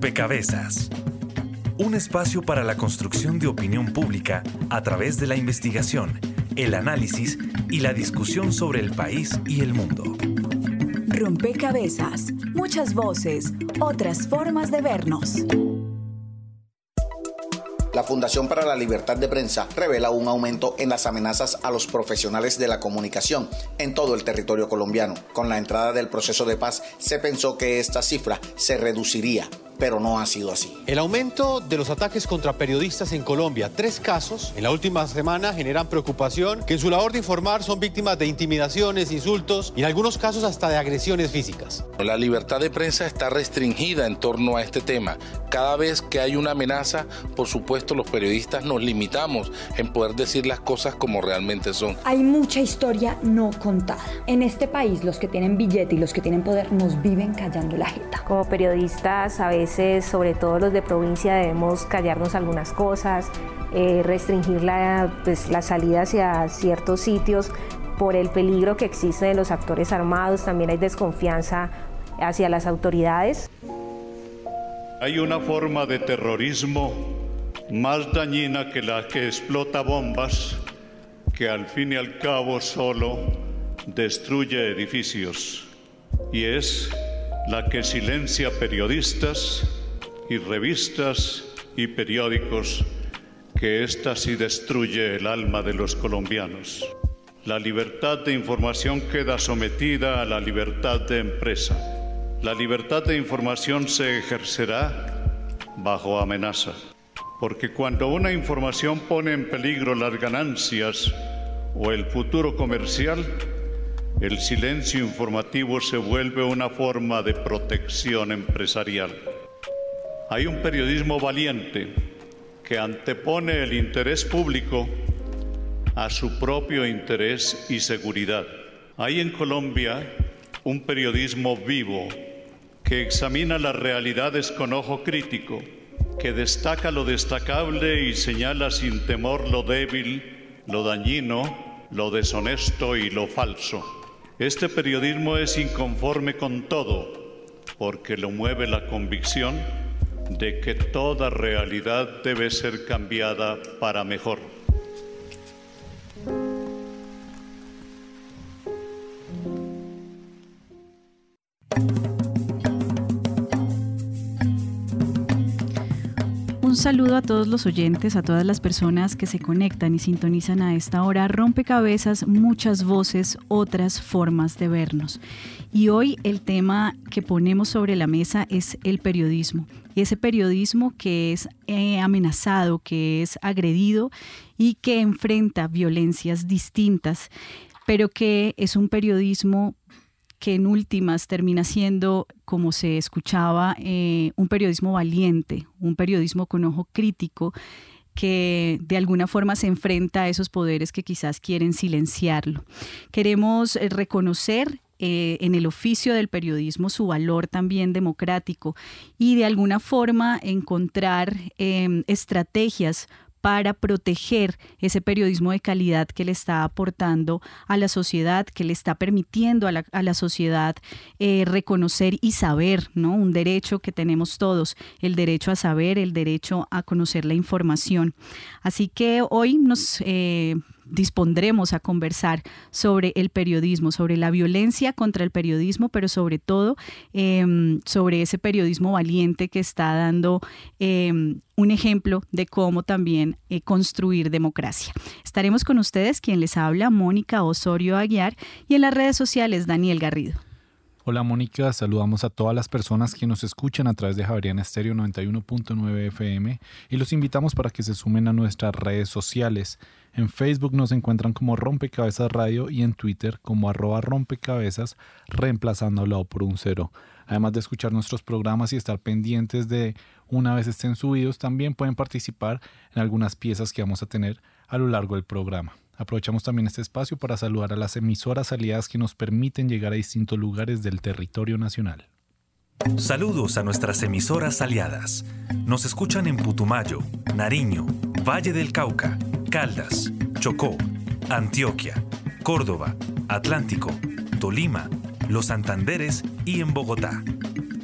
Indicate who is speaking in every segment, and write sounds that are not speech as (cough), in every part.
Speaker 1: Rompecabezas. Un espacio para la construcción de opinión pública a través de la investigación, el análisis y la discusión sobre el país y el mundo.
Speaker 2: Rompecabezas. Muchas voces, otras formas de vernos.
Speaker 3: La Fundación para la Libertad de Prensa revela un aumento en las amenazas a los profesionales de la comunicación en todo el territorio colombiano. Con la entrada del proceso de paz se pensó que esta cifra se reduciría pero no ha sido así.
Speaker 4: El aumento de los ataques contra periodistas en Colombia, tres casos en la última semana generan preocupación que en su labor de informar son víctimas de intimidaciones, insultos y en algunos casos hasta de agresiones físicas.
Speaker 5: La libertad de prensa está restringida en torno a este tema. Cada vez que hay una amenaza, por supuesto los periodistas nos limitamos en poder decir las cosas como realmente son.
Speaker 6: Hay mucha historia no contada. En este país los que tienen billete y los que tienen poder nos viven callando la jeta.
Speaker 7: Como periodistas a veces sobre todo los de provincia, debemos callarnos algunas cosas, eh, restringir la, pues, la salida hacia ciertos sitios por el peligro que existe de los actores armados, también hay desconfianza hacia las autoridades.
Speaker 8: Hay una forma de terrorismo más dañina que la que explota bombas, que al fin y al cabo solo destruye edificios, y es la que silencia periodistas y revistas y periódicos, que ésta sí destruye el alma de los colombianos. La libertad de información queda sometida a la libertad de empresa. La libertad de información se ejercerá bajo amenaza, porque cuando una información pone en peligro las ganancias o el futuro comercial, el silencio informativo se vuelve una forma de protección empresarial. Hay un periodismo valiente que antepone el interés público a su propio interés y seguridad. Hay en Colombia un periodismo vivo que examina las realidades con ojo crítico, que destaca lo destacable y señala sin temor lo débil, lo dañino, lo deshonesto y lo falso. Este periodismo es inconforme con todo porque lo mueve la convicción de que toda realidad debe ser cambiada para mejor.
Speaker 9: Saludo a todos los oyentes, a todas las personas que se conectan y sintonizan a esta hora. Rompecabezas, muchas voces, otras formas de vernos. Y hoy el tema que ponemos sobre la mesa es el periodismo. Y ese periodismo que es eh, amenazado, que es agredido y que enfrenta violencias distintas, pero que es un periodismo que en últimas termina siendo, como se escuchaba, eh, un periodismo valiente, un periodismo con ojo crítico que de alguna forma se enfrenta a esos poderes que quizás quieren silenciarlo. Queremos eh, reconocer eh, en el oficio del periodismo su valor también democrático y de alguna forma encontrar estrategias para proteger ese periodismo de calidad que le está aportando a la sociedad, que le está permitiendo a la, sociedad eh, reconocer y saber, ¿no? Un derecho que tenemos todos, el derecho a saber, el derecho a conocer la información. Así que hoy nos... Eh, dispondremos a conversar sobre el periodismo, sobre la violencia contra el periodismo, pero sobre todo em, sobre ese periodismo valiente que está dando em, un ejemplo de cómo también eh, construir democracia. Estaremos con ustedes, quien les habla, Mónica Osorio Aguiar, y en las redes sociales, Daniel Garrido.
Speaker 10: Hola Mónica, saludamos a todas las personas que nos escuchan a través de Javeriana Estéreo 91.9 FM y los invitamos para que se sumen a nuestras redes sociales. En Facebook nos encuentran como Rompecabezas Radio y en Twitter como arroba rompecabezas, reemplazándolo por un cero. Además de escuchar nuestros programas y estar pendientes de una vez estén subidos, también pueden participar en algunas piezas que vamos a tener a lo largo del programa. Aprovechamos también este espacio para saludar a las emisoras aliadas que nos permiten llegar a distintos lugares del territorio nacional.
Speaker 1: Saludos a nuestras emisoras aliadas. Nos escuchan en Putumayo, Nariño, Valle del Cauca, Caldas, Chocó, Antioquia, Córdoba, Atlántico, Tolima, Los Santanderes y en Bogotá.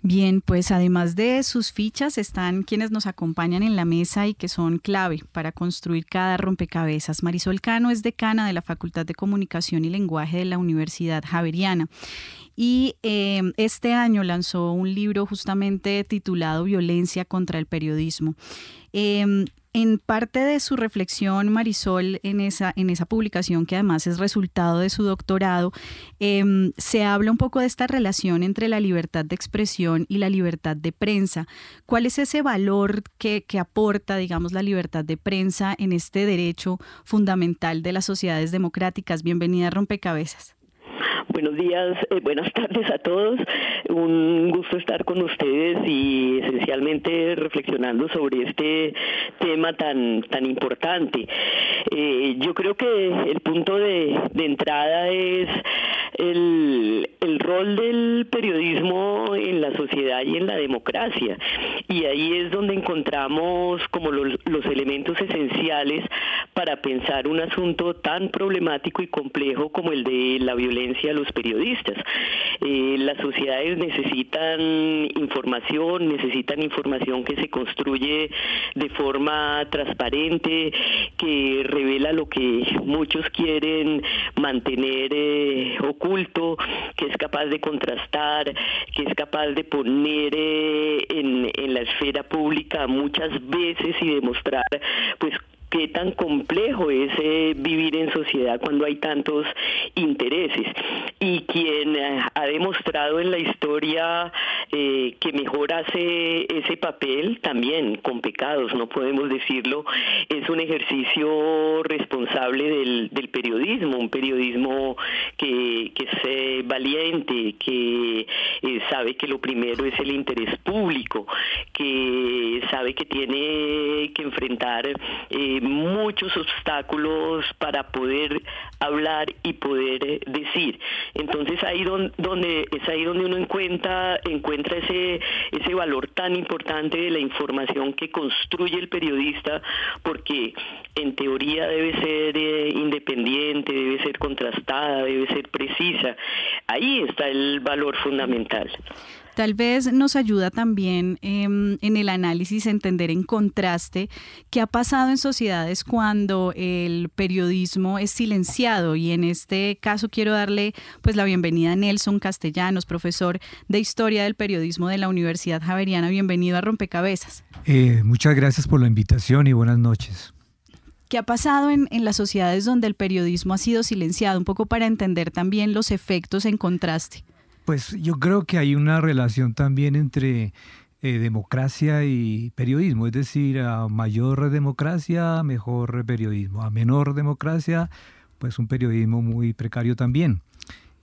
Speaker 9: Bien, pues además de sus fichas están quienes nos acompañan en la mesa y que son clave para construir cada rompecabezas. Marisol Cano es decana de la Facultad de Comunicación y Lenguaje de la Universidad Javeriana y eh, este año lanzó un libro justamente titulado Violencia contra el Periodismo. Em, en parte de su reflexión, Marisol, en esa, en esa publicación, que además es resultado de su doctorado, em, se habla un poco de esta relación entre la libertad de expresión y la libertad de prensa. ¿Cuál es ese valor que, que aporta, digamos, la libertad de prensa en este derecho fundamental de las sociedades democráticas? Bienvenida a Rompecabezas.
Speaker 11: Buenos días, eh, buenas (laughs) tardes a todos. Un gusto estar con ustedes y esencialmente reflexionando sobre este tema tan, tan importante. Eh, yo creo que el punto de, entrada es el, rol del periodismo en la sociedad y en la democracia. Y ahí es donde encontramos como los, los elementos esenciales para pensar un asunto tan problemático y complejo como el de la violencia los periodistas. Eh, las sociedades necesitan información, necesitan información que se construye de forma transparente, que revela lo que muchos quieren mantener eh, oculto, que es capaz de contrastar, que es capaz de poner eh, en, en la esfera pública muchas veces y demostrar pues qué tan complejo es eh, vivir en sociedad cuando hay tantos intereses. Y quien eh, ha demostrado en la historia eh, que mejor hace ese papel, también con pecados, no podemos decirlo, es un ejercicio responsable del, periodismo, un periodismo que, que es valiente, que sabe que lo primero es el interés público, que sabe que tiene que enfrentar muchos obstáculos para poder hablar y poder eh, decir. Entonces ahí donde, es ahí donde uno encuentra encuentra ese ese valor tan importante de la información que construye el periodista porque en teoría debe ser eh, independiente, debe ser contrastada, debe ser precisa. Ahí está el valor fundamental.
Speaker 9: Tal vez nos ayuda también em, en el análisis entender en contraste qué ha pasado en sociedades cuando el periodismo es silenciado y en este caso quiero darle pues la bienvenida a Nelson Castellanos, profesor de Historia del Periodismo de la Universidad Javeriana. Bienvenido a Rompecabezas.
Speaker 12: Eh, muchas gracias por la invitación y buenas noches.
Speaker 9: ¿Qué ha pasado en, en, las sociedades donde el periodismo ha sido silenciado? Un poco para entender también los efectos en contraste.
Speaker 12: Pues yo creo que hay una relación también entre eh, democracia y periodismo, es decir, a mayor democracia, mejor periodismo, a menor democracia, pues un periodismo muy precario también.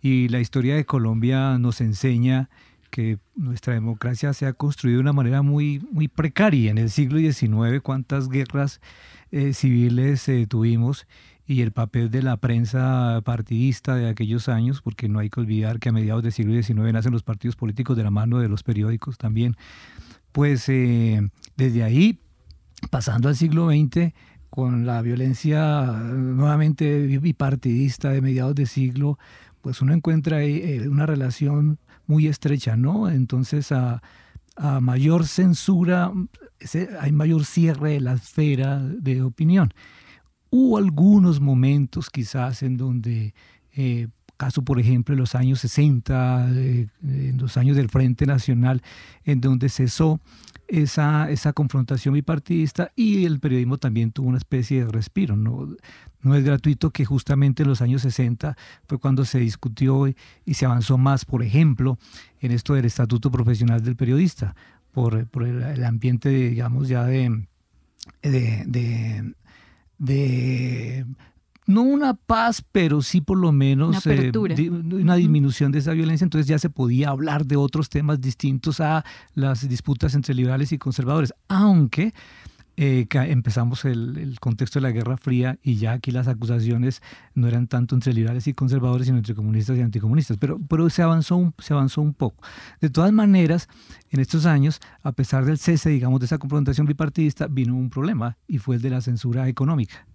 Speaker 12: Y la historia de Colombia nos enseña que nuestra democracia se ha construido de una manera muy, muy precaria. En el siglo XIX, cuántas guerras eh, civiles eh, tuvimos y el papel de la prensa partidista de aquellos años, porque no hay que olvidar que a mediados del siglo XIX nacen los partidos políticos de la mano de los periódicos también, pues eh, desde ahí, pasando al siglo XX, con la violencia nuevamente bipartidista de mediados de siglo, pues uno encuentra ahí eh, una relación muy estrecha, ¿no? Entonces a, a mayor censura hay mayor cierre de la esfera de opinión. Hubo algunos momentos quizás en donde, eh, caso por ejemplo en los años 60, eh, en los años del Frente Nacional, en donde cesó esa, esa confrontación bipartidista y el periodismo también tuvo una especie de respiro. No, no es gratuito que justamente en los años 60 fue cuando se discutió y, se avanzó más, por ejemplo, en esto del estatuto profesional del periodista, por, por el, ambiente, digamos, ya de no una paz, pero sí por lo menos
Speaker 9: una,
Speaker 12: eh, una, disminución de esa violencia, entonces ya se podía hablar de otros temas distintos a las disputas entre liberales y conservadores, aunque eh, empezamos el, contexto de la Guerra Fría y ya aquí las acusaciones no eran tanto entre liberales y conservadores, sino entre comunistas y anticomunistas, pero, pero se, avanzó un, se avanzó un poco. De todas maneras, en estos años, a pesar del cese, digamos, de esa confrontación bipartidista, vino un problema y fue el de la censura económica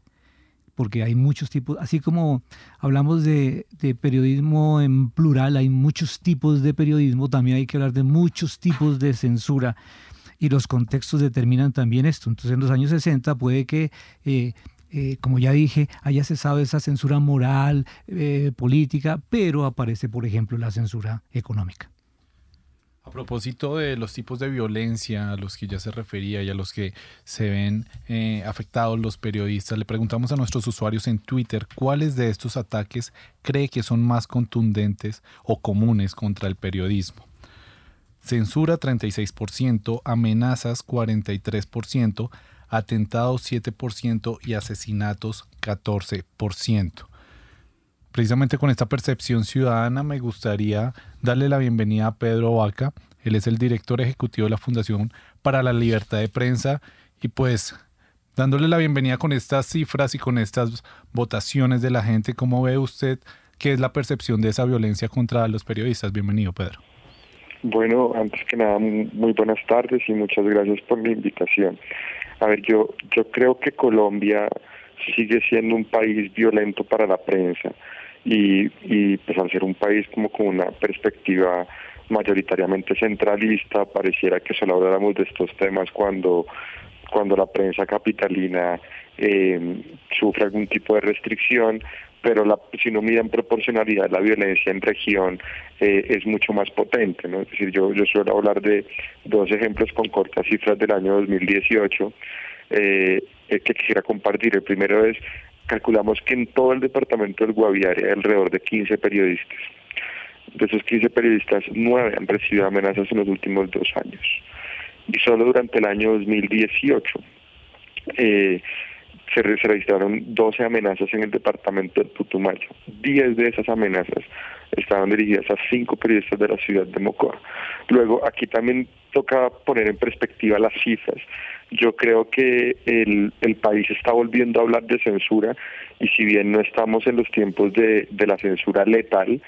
Speaker 12: porque hay muchos tipos, así como hablamos de, de, periodismo en plural, hay muchos tipos de periodismo, también hay que hablar de muchos tipos de censura y los contextos determinan también esto. Entonces en los años 60 puede que... Eh, eh, como ya dije, haya cesado esa censura moral, eh, política, pero aparece, por ejemplo, la censura económica.
Speaker 10: A propósito de los tipos de violencia a los que ya se refería y a los que se ven afectados los periodistas, le preguntamos a nuestros usuarios en Twitter cuáles de estos ataques cree que son más contundentes o comunes contra el periodismo. Censura 36%, amenazas 43%, atentados 7% y asesinatos 14%. Precisamente con esta percepción ciudadana me gustaría darle la bienvenida a Pedro Vaca. Él es el director ejecutivo de la Fundación para la Libertad de Prensa y pues dándole la bienvenida con estas cifras y con estas votaciones de la gente, ¿cómo ve usted qué es la percepción de esa violencia contra los periodistas? Bienvenido, Pedro.
Speaker 13: Bueno, antes que nada, muy buenas tardes y muchas gracias por la invitación. A ver, yo, yo creo que Colombia sigue siendo un país violento para la prensa y, y pues al ser un país como con una perspectiva mayoritariamente centralista, pareciera que solo habláramos de estos temas cuando, cuando la prensa capitalina eh, sufre algún tipo de restricción, pero la, si no mira en proporcionalidad la violencia en región eh, es mucho más potente. ¿no? Es decir, yo, yo suelo hablar de dos ejemplos con cortas cifras del año 2018 eh, eh, que quisiera compartir. El primero es, calculamos que en todo el departamento del Guaviare hay alrededor de 15 periodistas. De esos 15 periodistas, 9 han recibido amenazas en los últimos dos años. Y solo durante el año 2018 eh, se, registraron 12 amenazas en el departamento de Putumayo. 10 de esas amenazas estaban dirigidas a cinco periodistas de la ciudad de Mocoa. Luego, aquí también toca poner en perspectiva las cifras. Yo creo que el, el país está volviendo a hablar de censura y si bien no estamos en los tiempos de, de la censura letal,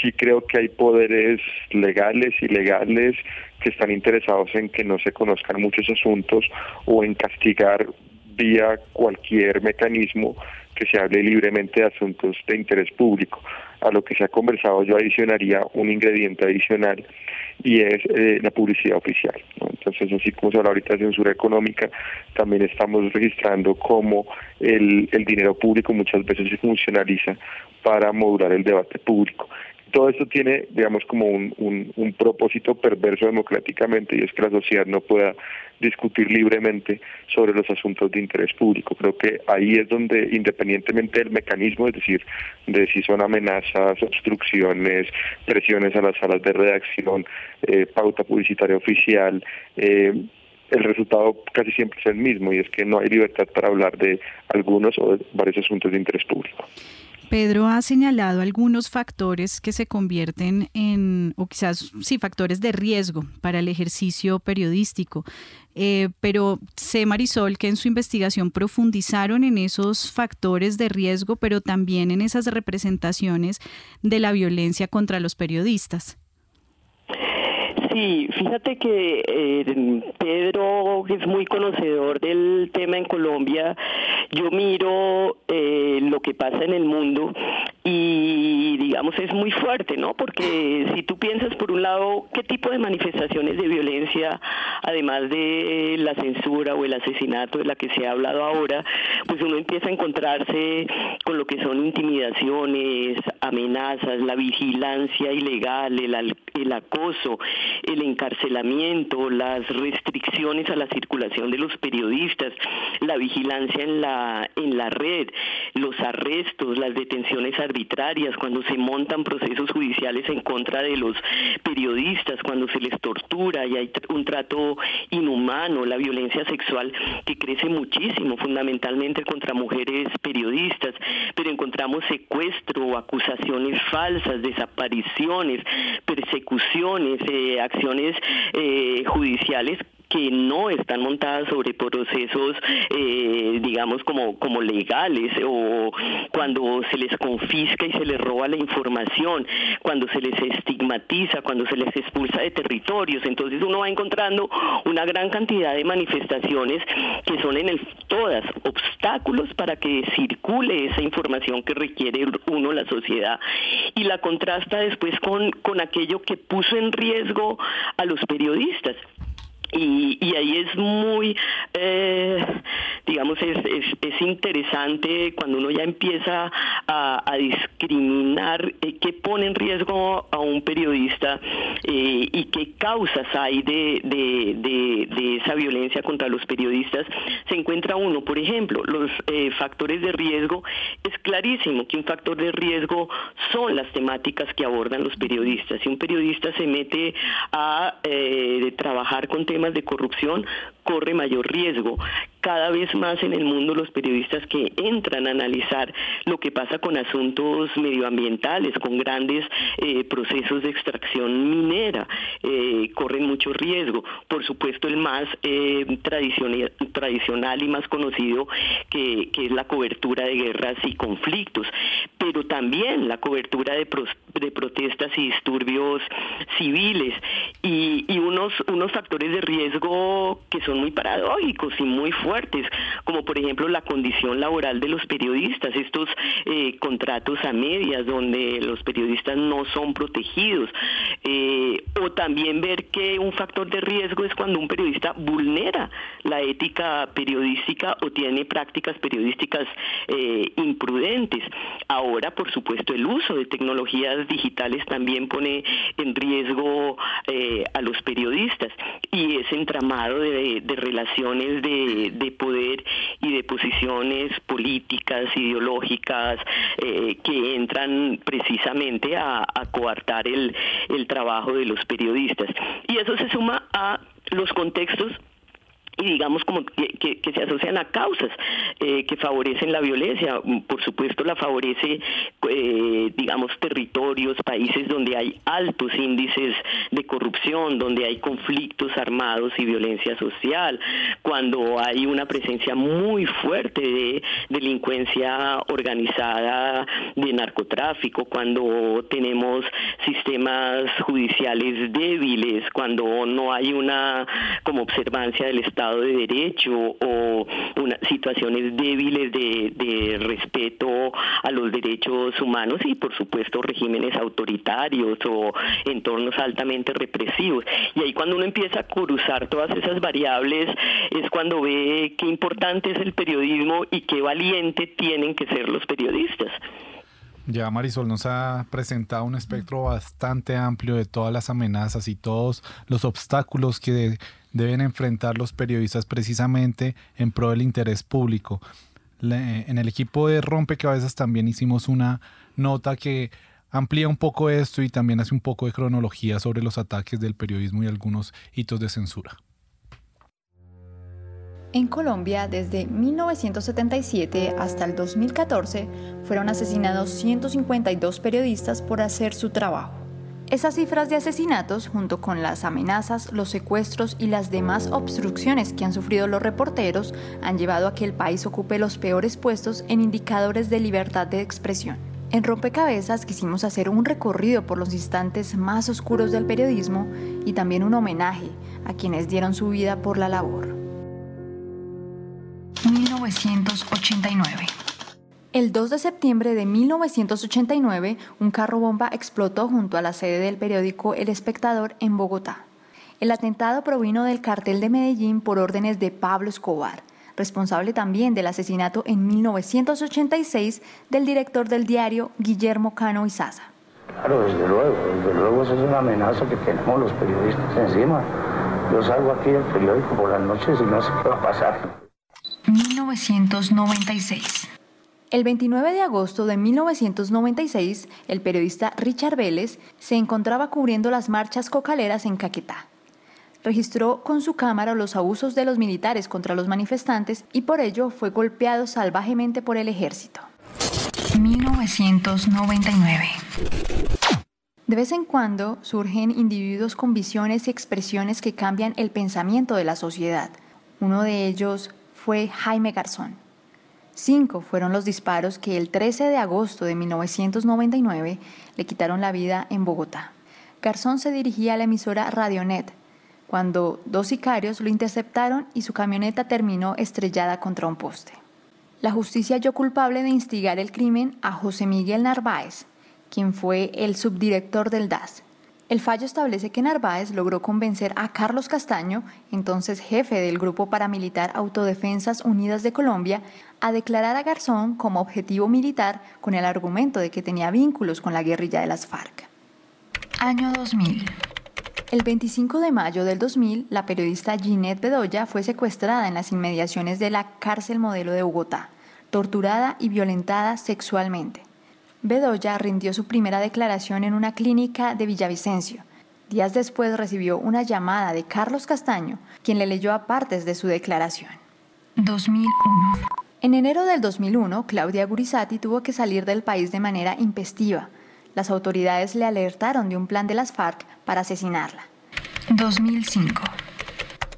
Speaker 13: sí creo que hay poderes legales y legales que están interesados en que no se conozcan muchos asuntos o en castigar vía cualquier mecanismo que se hable libremente de asuntos de interés público. A lo que se ha conversado yo adicionaría un ingrediente adicional y es eh, la publicidad oficial. Entonces, así como se habla ahorita de censura económica, también estamos registrando cómo el, el dinero público muchas veces se funcionaliza para modular el debate público todo esto tiene, digamos, como un, un, propósito perverso democráticamente y es que la sociedad no pueda discutir libremente sobre los asuntos de interés público. Creo que ahí es donde, independientemente del mecanismo, es decir, de si son amenazas, obstrucciones, presiones a las salas de redacción, eh, pauta publicitaria oficial, eh, el resultado casi siempre es el mismo y es que no hay libertad para hablar de algunos o de varios asuntos de interés público.
Speaker 9: Pedro ha señalado algunos factores que se convierten en, o quizás sí, factores de riesgo para el ejercicio periodístico. Eh, pero sé, Marisol, que en su investigación profundizaron en esos factores de riesgo, pero también en esas representaciones de la violencia contra los periodistas.
Speaker 11: Sí, fíjate que eh, Pedro es muy conocedor del tema en Colombia. Yo miro eh, lo que pasa en el mundo y digamos es muy fuerte, ¿no? Porque si tú piensas por un lado qué tipo de manifestaciones de violencia, además de la censura o el asesinato de la que se ha hablado ahora, pues uno empieza a encontrarse con lo que son intimidaciones, amenazas, la vigilancia ilegal, el, el acoso, el encarcelamiento, las restricciones a la circulación de los periodistas, la vigilancia en la en la red, los arrestos, las detenciones arbitrarias arbitrarias, cuando se montan procesos judiciales en contra de los periodistas, cuando se les tortura y hay un trato inhumano, la violencia sexual que crece muchísimo, fundamentalmente contra mujeres periodistas, pero encontramos secuestro, acusaciones falsas, desapariciones, persecuciones, eh, acciones eh, judiciales que no están montadas sobre procesos, eh, digamos, como, como legales o cuando se les confisca y se les roba la información, cuando se les estigmatiza, cuando se les expulsa de territorios. Entonces uno va encontrando una gran cantidad de manifestaciones que son en el, todas obstáculos para que circule esa información que requiere uno, la sociedad, y la contrasta después con, con aquello que puso en riesgo a los periodistas. Y, ahí es muy, eh, digamos, es, es, interesante cuando uno ya empieza a, discriminar eh, qué pone en riesgo a un periodista eh, y qué causas hay de, de, de, esa violencia contra los periodistas, se encuentra uno, por ejemplo, los factores de riesgo, es clarísimo que un factor de riesgo son las temáticas que abordan los periodistas. Si un periodista se mete a trabajar con temas de corrupción corre mayor riesgo. Cada vez más en el mundo los periodistas que entran a analizar lo que pasa con asuntos medioambientales, con grandes eh, procesos de extracción minera, eh, corren mucho riesgo. Por supuesto, el más eh, tradicional, y más conocido que, es la cobertura de guerras y conflictos, pero también la cobertura de, de protestas y disturbios civiles y, y unos, unos factores de riesgo que son muy paradójicos y muy fuertes, como por ejemplo la condición laboral de los periodistas, estos eh, contratos a medias donde los periodistas no son protegidos, eh, o también ver que un factor de riesgo es cuando un periodista vulnera la ética periodística o tiene prácticas periodísticas eh, imprudentes. Ahora, por supuesto, el uso de tecnologías digitales también pone en riesgo a los periodistas y ese entramado de, de relaciones de, poder y de posiciones políticas, ideológicas, eh, que entran precisamente a, coartar el, el trabajo de los periodistas. Y eso se suma a los contextos y digamos como que, se asocian a causas eh, que favorecen la violencia. Por supuesto la favorece, eh, digamos, territorios, países donde hay altos índices de corrupción, donde hay conflictos armados y violencia social, cuando hay una presencia muy fuerte de delincuencia organizada, de narcotráfico, cuando tenemos sistemas judiciales débiles, cuando no hay una como observancia del Estado de Derecho o situaciones débiles de respeto a los derechos humanos y por supuesto regímenes autoritarios o entornos altamente represivos. Y ahí cuando uno empieza a cruzar todas esas variables es cuando ve qué importante es el periodismo y qué valiente tienen que ser los periodistas.
Speaker 10: Ya Marisol nos ha presentado un espectro bastante amplio de todas las amenazas y todos los obstáculos que deben enfrentar los periodistas precisamente en pro del interés público. en el equipo de Rompecabezas también hicimos una nota que amplía un poco esto y también hace un poco de cronología sobre los ataques del periodismo y algunos hitos de censura.
Speaker 6: En Colombia, desde 1977 hasta el 2014, fueron asesinados 152 periodistas por hacer su trabajo. Esas cifras de asesinatos, junto con las amenazas, los secuestros y las demás obstrucciones que han sufrido los reporteros, han llevado a que el país ocupe los peores puestos en indicadores de libertad de expresión. En Rompecabezas quisimos hacer un recorrido por los instantes más oscuros del periodismo y también un homenaje a quienes dieron su vida por la labor. 1989. El 2 de septiembre de 1989, un carro bomba explotó junto a la sede del periódico El Espectador en Bogotá. El atentado provino del cartel de Medellín por órdenes de Pablo Escobar, responsable también del asesinato en 1986 del director del diario Guillermo Cano Izaza.
Speaker 14: Claro, desde luego, desde luego esa es una amenaza que tenemos los periodistas encima. Yo salgo aquí del periódico por las noches y no sé qué va a pasar.
Speaker 6: 1996. El 29 de agosto de 1996, el periodista Richard Vélez se encontraba cubriendo las marchas cocaleras en Caquetá. Registró con su cámara los abusos de los militares contra los manifestantes y por ello fue golpeado salvajemente por el ejército. 1999. De vez en cuando surgen individuos con visiones y expresiones que cambian el pensamiento de la sociedad. Uno de ellos fue Jaime Garzón. Cinco fueron los disparos que el 13 de agosto de 1999 le quitaron la vida en Bogotá. Garzón se dirigía a la emisora Radionet cuando dos sicarios lo interceptaron y su camioneta terminó estrellada contra un poste. La justicia halló culpable de instigar el crimen a José Miguel Narváez, quien fue el subdirector del DAS. El fallo establece que Narváez logró convencer a Carlos Castaño, entonces jefe del Grupo Paramilitar Autodefensas Unidas de Colombia, a declarar a Garzón como objetivo militar con el argumento de que tenía vínculos con la guerrilla de las FARC. Año 2000. El 25 de mayo del 2000, la periodista Ginette Bedoya fue secuestrada en las inmediaciones de la cárcel modelo de Bogotá, torturada y violentada sexualmente. Bedoya rindió su primera declaración en una clínica de Villavicencio. Días después recibió una llamada de Carlos Castaño, quien le leyó a partes de su declaración. 2001. En enero del 2001, Claudia Gurizati tuvo que salir del país de manera impestiva. Las autoridades le alertaron de un plan de las FARC para asesinarla. 2005.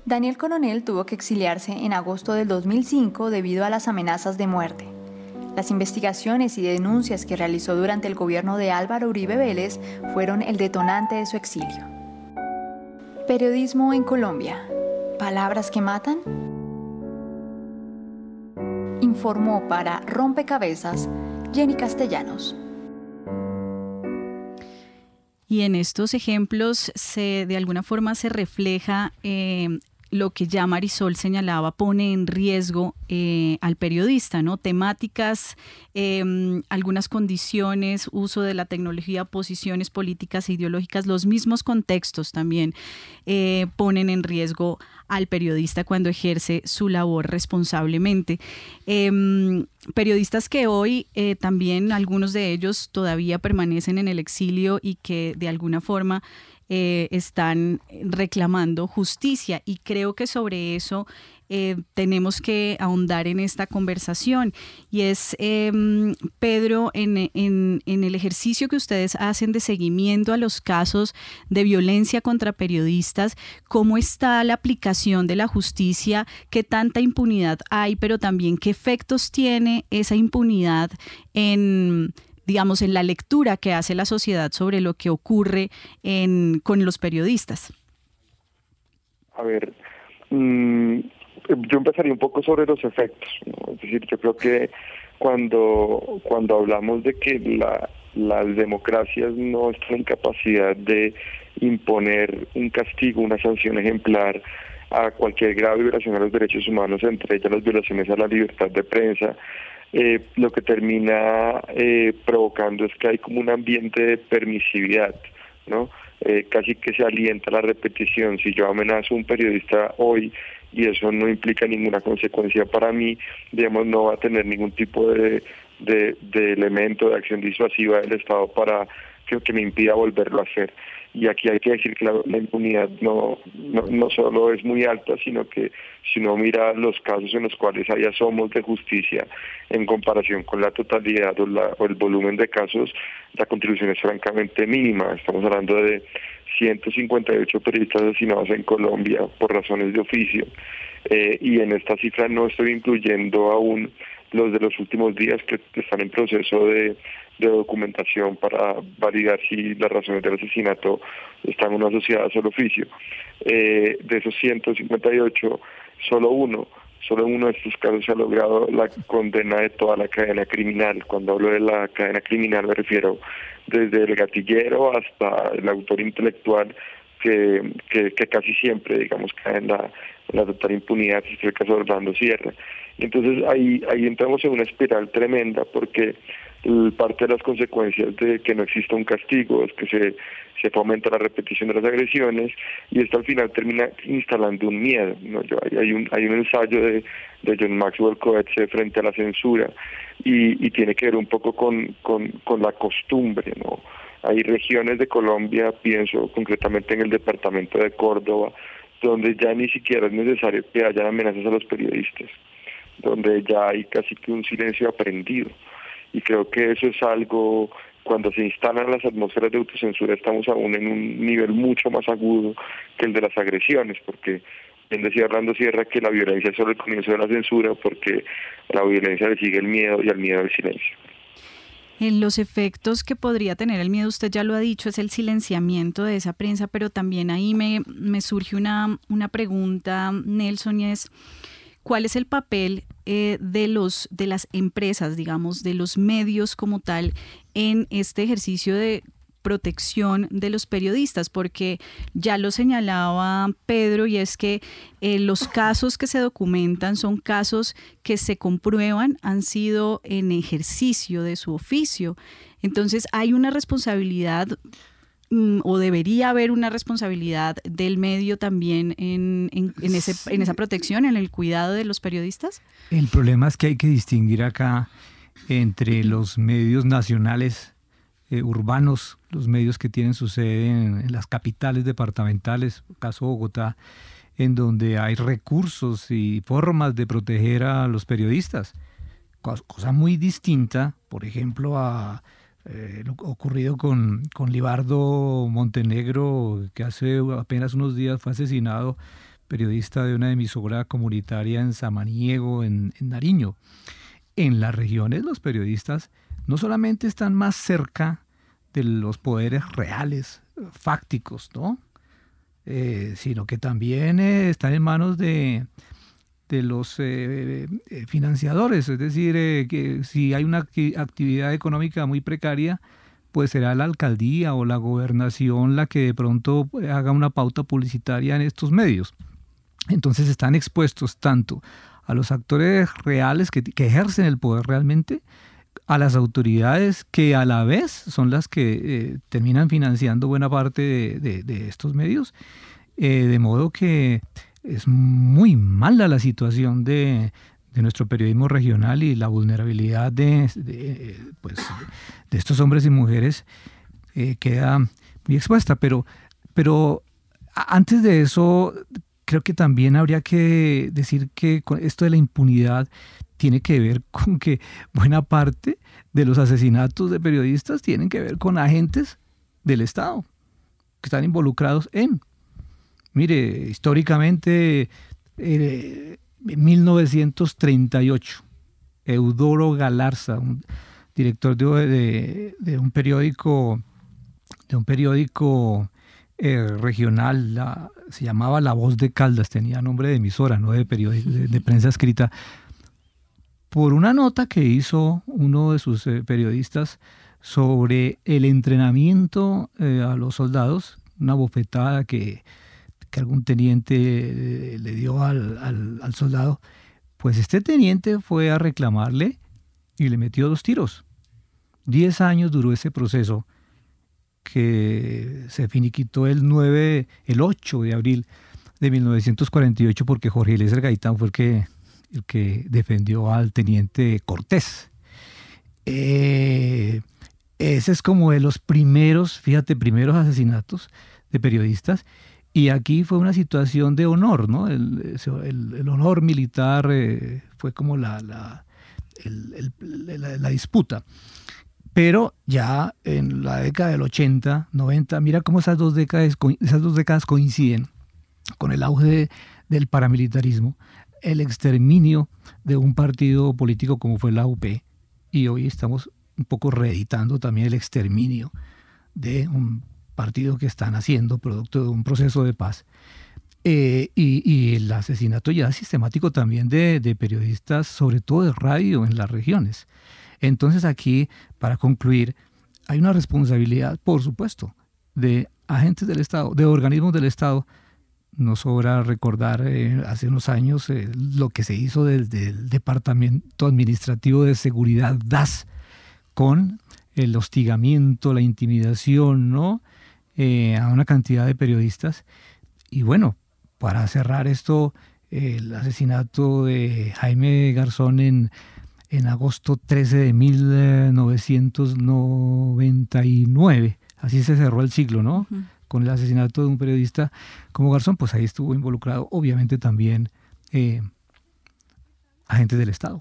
Speaker 6: Daniel Coronel tuvo que exiliarse en agosto del 2005 debido a las amenazas de muerte. Las investigaciones y denuncias que realizó durante el gobierno de Álvaro Uribe Vélez fueron el detonante de su exilio. Periodismo en Colombia. ¿Palabras que matan? Informó para Rompecabezas Jenny Castellanos.
Speaker 9: Y en estos ejemplos se de alguna forma se refleja eh, lo que ya Marisol señalaba, pone en riesgo eh, al periodista, ¿no? Temáticas, em, algunas condiciones, uso de la tecnología, posiciones políticas e ideológicas, los mismos contextos también eh, ponen en riesgo al periodista cuando ejerce su labor responsablemente. Em, periodistas que hoy eh, también, algunos de ellos todavía permanecen en el exilio y que de alguna forma eh, están reclamando justicia y creo que sobre eso eh, tenemos que ahondar en esta conversación. Y es, em, Pedro, en, en, el ejercicio que ustedes hacen de seguimiento a los casos de violencia contra periodistas, ¿cómo está la aplicación de la justicia? ¿Qué tanta impunidad hay? Pero también, ¿qué efectos tiene esa impunidad en digamos, en la lectura que hace la sociedad sobre lo que ocurre en, con los periodistas?
Speaker 13: A ver, mm, yo empezaría un poco sobre los efectos. Es decir, yo creo que cuando, cuando hablamos de que la, las democracias no están en capacidad de imponer un castigo, una sanción ejemplar a cualquier grave violación a los derechos humanos, entre ellas las violaciones a la libertad de prensa, eh, lo que termina eh, provocando es que hay como un ambiente de permisividad, ¿no? Eh, casi que se alienta la repetición. Si yo amenazo a un periodista hoy y eso no implica ninguna consecuencia para mí, digamos, no va a tener ningún tipo de, de, elemento de acción disuasiva del Estado para que, que me impida volverlo a hacer y aquí hay que decir que la, impunidad no, no, solo es muy alta, sino que si uno mira los casos en los cuales hay asomos de justicia en comparación con la totalidad o, el volumen de casos, la contribución es francamente mínima. Estamos hablando de 158 periodistas asesinados en Colombia por razones de oficio. Eh, y en esta cifra no estoy incluyendo aún los de los últimos días que están en proceso de de documentación para validar si las razones del asesinato están en una sociedad solo oficio. Eh, de esos 158, solo uno, solo uno de estos casos se ha logrado la condena de toda la cadena criminal. Cuando hablo de la cadena criminal me refiero desde el gatillero hasta el autor intelectual que, que, casi siempre, digamos, cae en la, la total impunidad, si es el caso de Orlando Sierra. Entonces ahí, ahí entramos en una espiral tremenda porque parte de las consecuencias de que no exista un castigo es que se, se fomenta la repetición de las agresiones y esto al final termina instalando un miedo. ¿no? hay, un, hay un ensayo de, de John Maxwell Coetzee frente a la censura y, y tiene que ver un poco con, con, con la costumbre. ¿no? Hay regiones de Colombia, pienso concretamente en el departamento de Córdoba, donde ya ni siquiera es necesario que haya amenazas a los periodistas, donde ya hay casi que un silencio aprendido y creo que eso es algo cuando se instalan las atmósferas de autocensura estamos aún en un nivel mucho más agudo que el de las agresiones, porque bien decía Orlando Sierra que la violencia es solo el comienzo de la censura, porque la violencia le sigue el miedo y al miedo el silencio.
Speaker 9: En los efectos que podría tener el miedo, usted ya lo ha dicho, es el silenciamiento de esa prensa, pero también ahí me, me surge una, una pregunta, Nelson, y es cuál es el papel eh, de, los, de las empresas, digamos, de los medios como tal en este ejercicio de protección de los periodistas, porque ya lo señalaba Pedro y es que eh, los casos que se documentan son casos que se comprueban han sido en ejercicio de su oficio. Entonces hay una responsabilidad o debería haber una responsabilidad del medio también en, en, ese, en esa protección, en el cuidado de los periodistas?
Speaker 12: El problema es que hay que distinguir acá entre los medios nacionales eh, urbanos, los medios que tienen su sede en, las capitales departamentales, caso Bogotá, en donde hay recursos y formas de proteger a los periodistas. Cosa muy distinta, por ejemplo, a eh, lo ocurrido con, con Libardo Montenegro, que hace apenas unos días fue asesinado, periodista de una emisora comunitaria en Samaniego, en Nariño. En las regiones los periodistas no solamente están más cerca de los poderes reales, fácticos, ¿no? Eh, sino que también eh, están en manos de, de los eh, financiadores, es decir, que si hay una actividad económica muy precaria, pues será la alcaldía o la gobernación la que de pronto haga una pauta publicitaria en estos medios. Entonces están expuestos tanto a los actores reales que, ejercen el poder realmente, a las autoridades que a la vez son las que eh, terminan financiando buena parte de, estos medios, eh, de modo que es muy mala la situación de, nuestro periodismo regional y la vulnerabilidad de, pues, de estos hombres y mujeres eh, queda muy expuesta. Pero, pero antes de eso, creo que también habría que decir que esto de la impunidad tiene que ver (laughs) con que buena parte de los asesinatos de periodistas tienen que ver con agentes del Estado que están involucrados en. Mire, históricamente, eh, en 1938, Eudoro Galarza, un director de, un periódico, de un periódico eh, regional, se llamaba La Voz de Caldas, tenía nombre de emisora, no de, de prensa escrita, por una nota que hizo uno de sus eh, periodistas sobre el entrenamiento eh, a los soldados, una bofetada que, algún teniente eh, le dio al, soldado, pues este teniente fue a reclamarle y le metió dos tiros. Diez años duró ese proceso que se finiquitó el 9, el 8 de abril de 1948 porque Jorge Eliezer Gaitán fue el que el que defendió al teniente Cortés. Eh, ese es como de los primeros, fíjate, primeros asesinatos de periodistas. Y aquí fue una situación de honor, ¿no? El, honor militar eh, fue como la, la, la, disputa. Pero ya en la década del 80, 90, mira cómo esas dos décadas, esas dos décadas coinciden con el auge del paramilitarismo el exterminio de un partido político como fue la UP y hoy estamos un poco reeditando también el exterminio de un partido que están haciendo producto de un proceso de paz. Eh, y, el asesinato ya sistemático también de, periodistas, sobre todo de radio en las regiones. Entonces aquí, para concluir, hay una responsabilidad, por supuesto, de agentes del Estado, de organismos del Estado, no sobra recordar eh, hace unos años eh, lo que se hizo desde el Departamento Administrativo de Seguridad DAS con el hostigamiento, la intimidación, ¿no? Eh, a una cantidad de periodistas. Y bueno, para cerrar esto, el asesinato de Jaime Garzón en, en agosto 13 de 1999. Así se cerró el siglo, ¿no? con el asesinato de un periodista como Garzón, pues ahí estuvo involucrado obviamente también eh, agentes del Estado.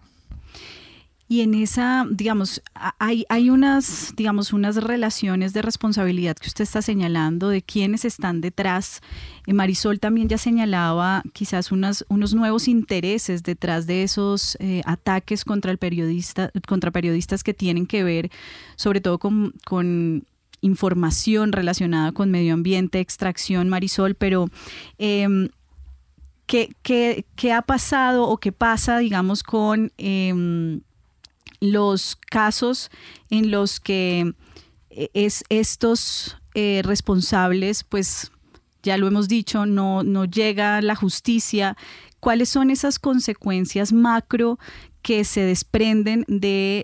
Speaker 9: Y en esa, digamos, hay, hay unas, digamos, unas relaciones de responsabilidad que usted está señalando de quiénes están detrás. Eh, Marisol también ya señalaba quizás unas, unos nuevos intereses detrás de esos eh, ataques contra el periodista, contra periodistas que tienen que ver sobre todo con, con información relacionada con medio ambiente, extracción, Marisol, pero eh, ¿qué, qué, qué, ha pasado o qué pasa, digamos, con eh, los casos en los que eh, es, estos eh, responsables, pues ya lo hemos dicho, no, no llega la justicia? ¿Cuáles son esas consecuencias macro que se desprenden de,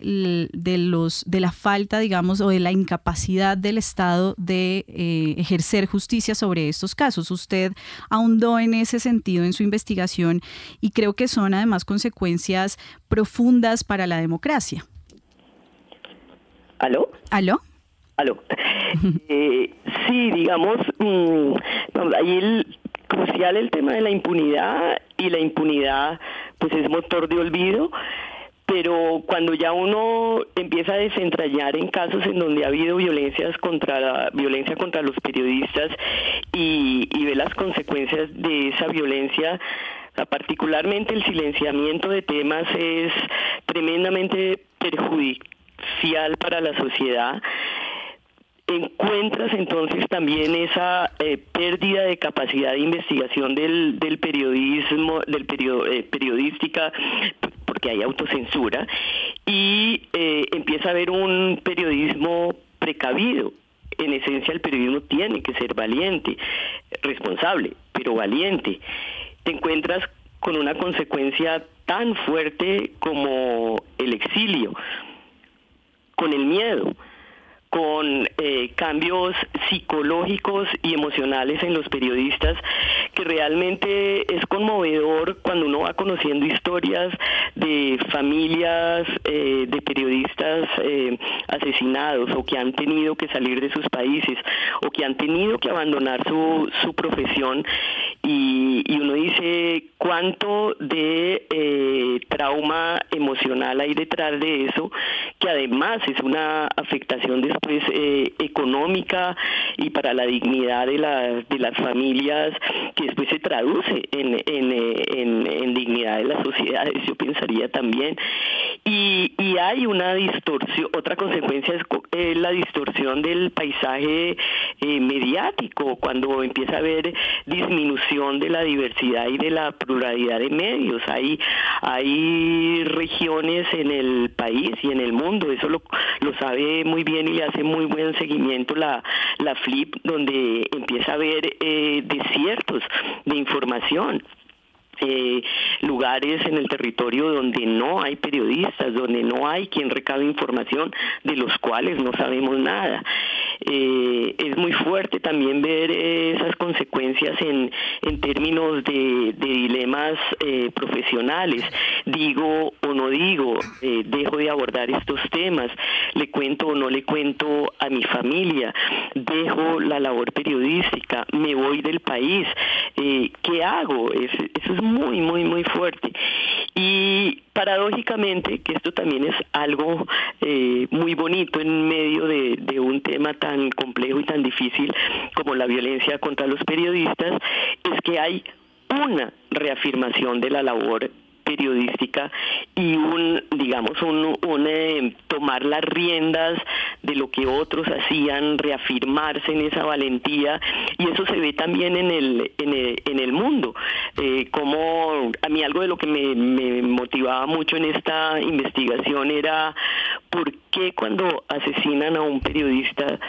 Speaker 9: de, los, de la falta, digamos, o de la incapacidad del Estado de eh, ejercer justicia sobre estos casos. Usted ahondó en ese sentido en su investigación y creo que son además consecuencias profundas para la democracia.
Speaker 11: ¿Aló?
Speaker 9: ¿Aló?
Speaker 11: Aló. (laughs) eh, sí, digamos, mmm, ahí el crucial el tema de la impunidad y la impunidad pues es motor de olvido pero cuando ya uno empieza a desentrañar en casos en donde ha habido violencias contra la violencia contra los periodistas y, y ve las consecuencias de esa violencia particularmente el silenciamiento de temas es tremendamente perjudicial para la sociedad encuentras entonces también esa eh, pérdida de capacidad de investigación del, del periodismo, del periodo, eh, periodística, porque hay autocensura, y eh, empieza a haber un periodismo precavido. En esencia el periodismo tiene que ser valiente, responsable, pero valiente. Te encuentras con una consecuencia tan fuerte como el exilio, con el miedo con eh, cambios psicológicos y emocionales en los periodistas que realmente es conmovedor cuando uno va conociendo historias de familias eh, de periodistas eh, asesinados o que han tenido que salir de sus países o que han tenido que abandonar su, su profesión y, y uno dice cuánto de eh, trauma emocional hay detrás de eso que además es una afectación de pues eh, económica y para la dignidad de, las de las familias que después se traduce en, en, en, dignidad de las sociedades, yo pensaría también. Y, y hay una distorsión, otra consecuencia es la distorsión del paisaje eh, mediático, cuando empieza a haber disminución de la diversidad y de la pluralidad de medios. Hay, hay regiones en el país y en el mundo, eso lo, lo sabe muy bien y le hace muy buen seguimiento la, la FLIP, donde empieza a haber eh, desiertos de información. Eh, lugares en el territorio donde no hay periodistas, donde no hay quien recabe información de los cuales no sabemos nada. Eh, es muy fuerte también ver esas consecuencias en, en términos de, dilemas eh, profesionales. Digo o no digo, eh, dejo de abordar estos temas, le cuento o no le cuento a mi familia, dejo la labor periodística, me voy del país, eh, ¿qué hago? Es, eso es muy, muy, muy fuerte. Y paradójicamente, que esto también es algo eh, muy bonito en medio de, de, un tema tan complejo y tan difícil como la violencia contra los periodistas, es que hay una reafirmación de la labor periodística y un digamos un, un eh, tomar las riendas de lo que otros hacían reafirmarse en esa valentía. Y eso se ve también en el en el, en el mundo. Eh, como a mí algo de lo que me, me motivaba mucho en esta investigación era por qué cuando asesinan a un periodista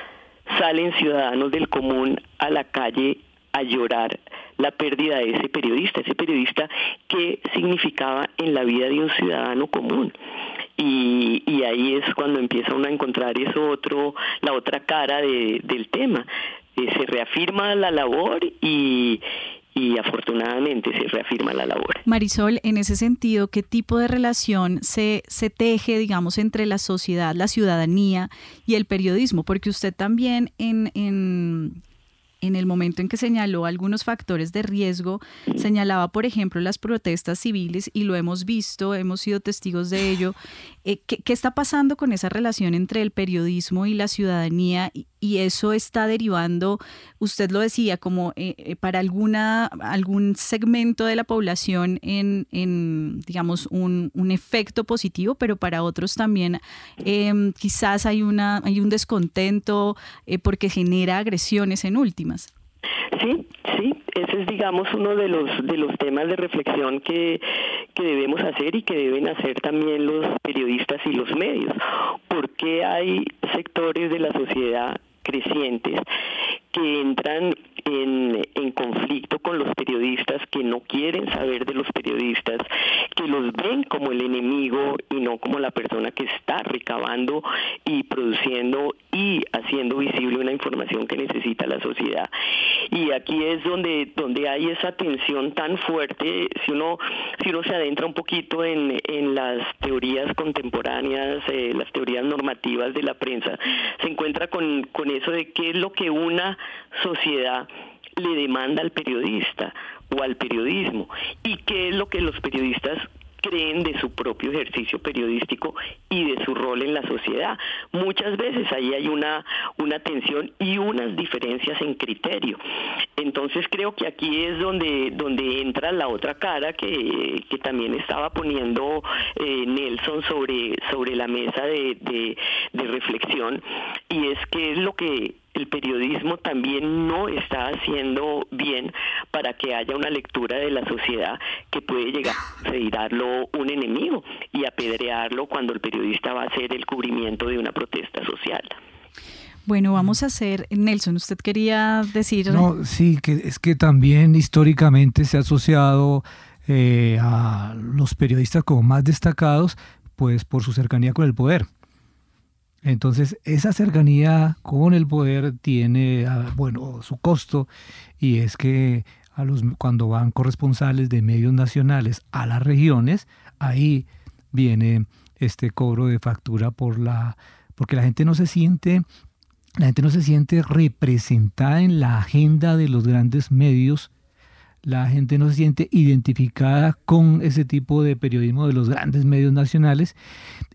Speaker 11: salen ciudadanos del común a la calle a llorar la pérdida de ese periodista, ese periodista que significaba en la vida de un ciudadano común. Y, y, ahí es cuando empieza uno a encontrar eso otro, la otra cara de, del tema. Eh, se reafirma la labor y, y afortunadamente se reafirma la labor.
Speaker 9: Marisol, en ese sentido, ¿qué tipo de relación se, se teje, digamos, entre la sociedad, la ciudadanía y el periodismo? Porque usted también en, en en el momento en que señaló algunos factores de riesgo, señalaba, por ejemplo, las protestas civiles y lo hemos visto, hemos sido testigos de ello. Eh, ¿qué, está pasando con esa relación entre el periodismo y la ciudadanía? Y, eso está derivando, usted lo decía, como eh, eh, para alguna, algún segmento de la población en, en digamos, un, un, efecto positivo, pero para otros también em, quizás hay, una, hay un descontento porque genera agresiones en últimas.
Speaker 11: Sí, sí, ese es digamos uno de los de los temas de reflexión que, que debemos hacer y que deben hacer también los periodistas y los medios, porque hay sectores de la sociedad crecientes que entran en, en, conflicto con los periodistas, que no quieren saber de los periodistas, que los ven como el enemigo y no como la persona que está recabando y produciendo y haciendo visible una información que necesita la sociedad. Y aquí es donde, donde hay esa tensión tan fuerte, si uno, si uno se adentra un poquito en, en las teorías contemporáneas, eh, las teorías normativas de la prensa, se encuentra con, con eso de qué es lo que una sociedad le demanda al periodista o al periodismo y qué es lo que los periodistas creen de su propio ejercicio periodístico y de su rol en la sociedad. Muchas veces ahí hay una, una tensión y unas diferencias en criterio. Entonces creo que aquí es donde, donde entra la otra cara que, que también estaba poniendo eh, Nelson sobre, sobre la mesa de, de, de reflexión y es que es lo que el periodismo también no está haciendo bien para que haya una lectura de la sociedad que puede llegar a considerarlo un enemigo y apedrearlo cuando el periodista va a hacer el cubrimiento de una protesta social.
Speaker 9: Bueno, vamos a hacer, Nelson, usted quería decir...
Speaker 12: No, sí, que es que también históricamente se ha asociado eh, a los periodistas como más destacados, pues por su cercanía con el poder. Entonces, esa cercanía con el poder tiene, ah, bueno, su costo y es que cuando van corresponsales de medios nacionales a las regiones, ahí viene este cobro de factura por la, porque la gente no se siente, la gente no se siente representada en la agenda de los grandes medios, la gente no se siente identificada con ese tipo de periodismo de los grandes medios nacionales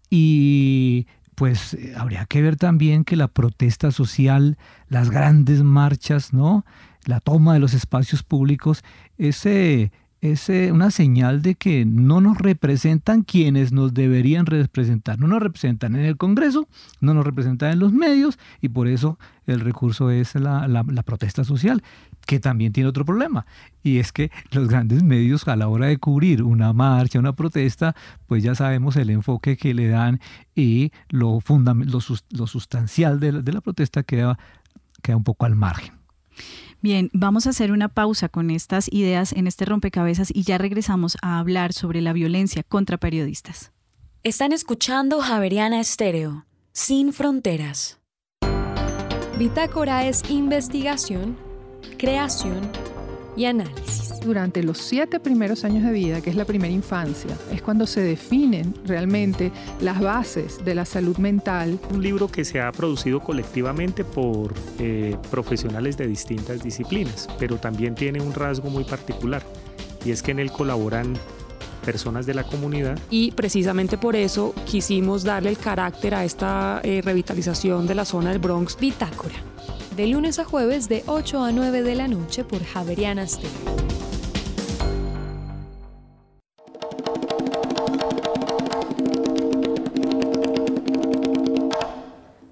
Speaker 12: y pues eh, habría que ver también que la protesta social, las grandes marchas, ¿no? La toma de los espacios públicos, ese es una señal de que no nos representan quienes nos deberían representar. No nos representan en el Congreso, no nos representan en los medios y por eso el recurso es la, la, protesta social, que también tiene otro problema. Y es que los grandes medios a la hora de cubrir una marcha, una protesta, pues ya sabemos el enfoque que le dan y lo, lo, lo sustancial de la, de la protesta queda, queda un poco al margen.
Speaker 9: Bien, vamos a hacer una pausa con estas ideas en este rompecabezas y ya regresamos a hablar sobre la violencia contra periodistas.
Speaker 2: Están escuchando Javeriana Estéreo, sin fronteras.
Speaker 15: Bitácora es investigación, creación y análisis.
Speaker 16: Durante los siete primeros años de vida, que es la primera infancia, es cuando se definen realmente las bases de la salud mental.
Speaker 17: Un libro que se ha producido colectivamente por eh, profesionales de distintas disciplinas, pero también tiene un rasgo muy particular, y es que en él colaboran personas de la comunidad.
Speaker 18: Y precisamente por eso quisimos darle el carácter a esta eh, revitalización de la zona del Bronx.
Speaker 15: Bitácora de lunes a jueves de 8 a 9 de la noche por Javeriana Stereo.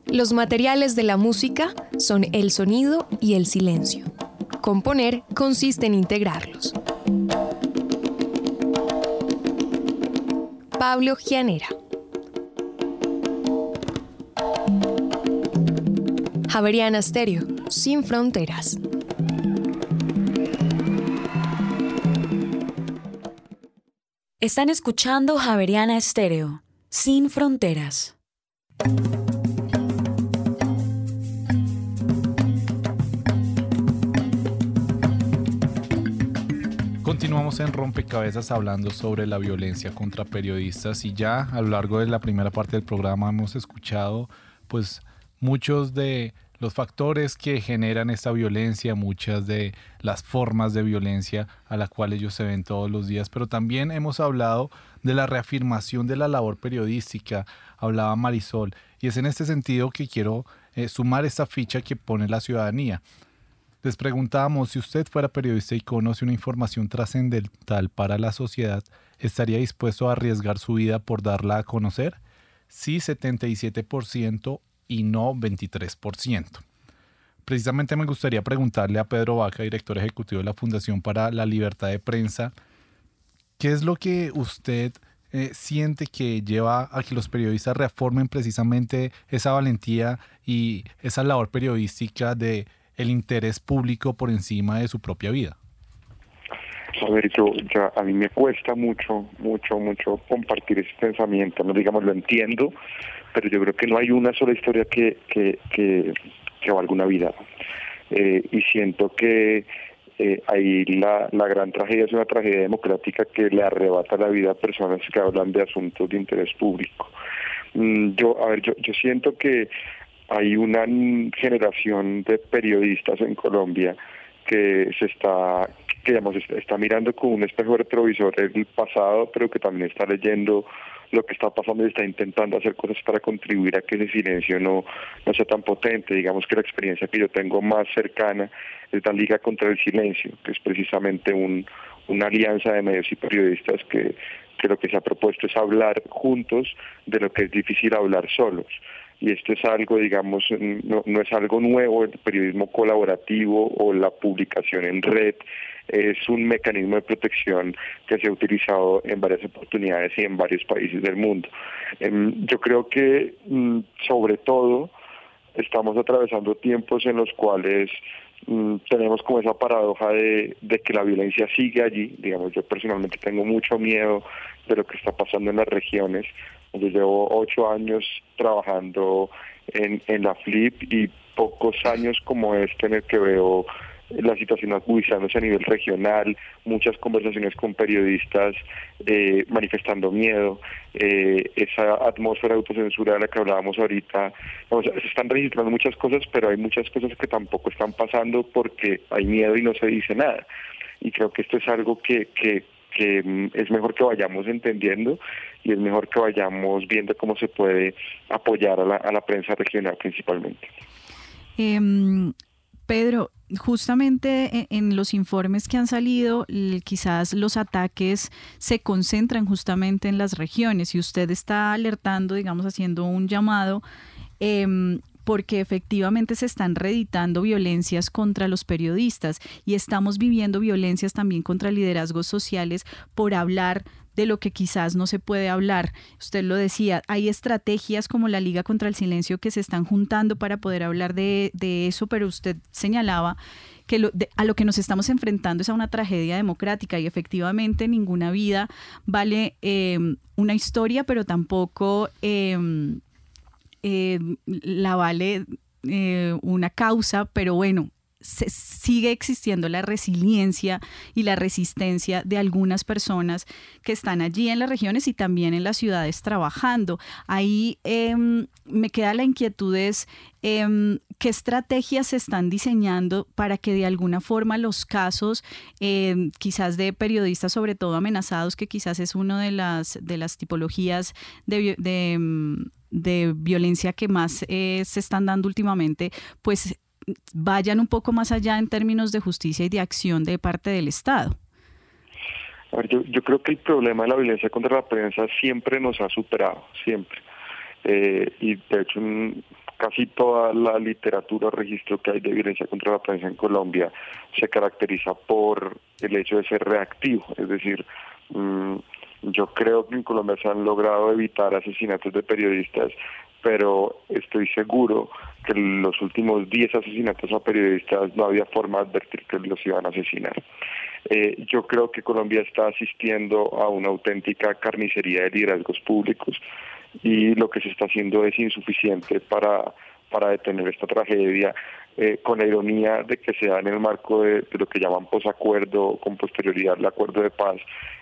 Speaker 15: Los materiales de la música son el sonido y el silencio. Componer consiste en integrarlos. Pablo Gianera Javeriana Stereo, sin fronteras.
Speaker 2: Están escuchando Javeriana Estéreo, sin fronteras.
Speaker 10: Continuamos en Rompecabezas hablando sobre la violencia contra periodistas y ya a lo largo de la primera parte del programa hemos escuchado pues muchos de los factores que generan esta violencia, muchas de las formas de violencia a las cuales ellos se ven todos los días, pero también hemos hablado de la reafirmación de la labor periodística, hablaba Marisol, y es en este sentido que quiero eh, sumar esta ficha que pone la ciudadanía. Les preguntábamos si usted fuera periodista y conoce una información trascendental para la sociedad, ¿estaría dispuesto a arriesgar su vida por darla a conocer? Sí, 77% y no 23%. Precisamente me gustaría preguntarle a Pedro Vaca, director ejecutivo de la Fundación para la Libertad de Prensa, ¿qué es lo que usted eh, siente que lleva a que los periodistas reformen precisamente esa valentía y esa labor periodística de el interés público por encima de su propia vida?
Speaker 13: A ver, yo, ya, a mí me cuesta mucho, mucho, mucho compartir ese pensamiento, no digamos, lo entiendo, pero yo creo que no hay una sola historia que, que, que, que valga una vida. Eh, y siento que eh, ahí la, la gran tragedia es una tragedia democrática que le arrebata la vida a personas que hablan de asuntos de interés público. Mm, yo, a ver, yo, yo siento que hay una generación de periodistas en Colombia que se está, que digamos, está mirando con un espejo retrovisor el pasado, pero que también está leyendo lo que está pasando y está intentando hacer cosas para contribuir a que ese silencio no, no sea tan potente. Digamos que la experiencia que yo tengo más cercana es la Liga contra el Silencio, que es precisamente un, una alianza de medios y periodistas que, que lo que se ha propuesto es hablar juntos de lo que es difícil hablar solos y esto es algo, digamos, no, no, es algo nuevo, el periodismo colaborativo o la publicación en red es un mecanismo de protección que se ha utilizado en varias oportunidades y en varios países del mundo. Em, yo creo que, mm, sobre todo, estamos atravesando tiempos en los cuales mm, tenemos como esa paradoja de, que la violencia sigue allí. Digamos, yo personalmente tengo mucho miedo de lo que está pasando en las regiones, yo llevo ocho años trabajando en, en la FLIP y pocos años como este en el que veo la situación agudizándose a nivel regional, muchas conversaciones con periodistas eh, manifestando miedo, eh, esa atmósfera autocensura de la que hablábamos ahorita. se están registrando muchas cosas, pero hay muchas cosas que tampoco están pasando porque hay miedo y no se dice nada. Y creo que esto es algo que, que, que mm, es mejor que vayamos entendiendo y es mejor que vayamos viendo cómo se puede apoyar a la, a la prensa regional principalmente.
Speaker 9: Em, Pedro, justamente e, en los informes que han salido, quizás los ataques se concentran justamente en las regiones y usted está alertando, digamos, haciendo un llamado eh, porque efectivamente se están reeditando violencias contra los periodistas y estamos viviendo violencias también contra liderazgos sociales por hablar de lo que quizás no se puede hablar. Usted lo decía, hay estrategias como la Liga contra el Silencio que se están juntando para poder hablar de, eso, pero usted señalaba que a lo que nos estamos enfrentando es a una tragedia democrática y efectivamente ninguna vida vale eh, una historia, pero tampoco eh, la vale eh, una causa, pero bueno, sigue existiendo la resiliencia y la resistencia de algunas personas que están allí en las regiones y también en las ciudades trabajando. Ahí em, me queda la inquietud es em, qué estrategias se están diseñando para que de alguna forma los casos em, quizás de periodistas sobre todo amenazados, que quizás es una de las, de las tipologías de, de violencia que más eh, se están dando últimamente, pues vayan un poco más allá en términos de justicia y de acción de parte del Estado.
Speaker 13: yo, creo que el problema de la violencia contra la prensa siempre nos ha superado, siempre. Eh, y de hecho, casi toda la literatura, registro que hay de violencia contra la prensa en Colombia se caracteriza por el hecho de ser reactivo, es decir, mm, yo creo que en Colombia se han logrado evitar asesinatos de periodistas, pero estoy seguro que los últimos 10 asesinatos a periodistas no había forma de advertir que los iban a asesinar. Eh, yo creo que Colombia está asistiendo a una auténtica carnicería de liderazgos públicos y lo que se está haciendo es insuficiente para, para detener esta tragedia eh, con la ironía de que se da en el marco de, lo que llaman posacuerdo, con posterioridad el acuerdo de paz,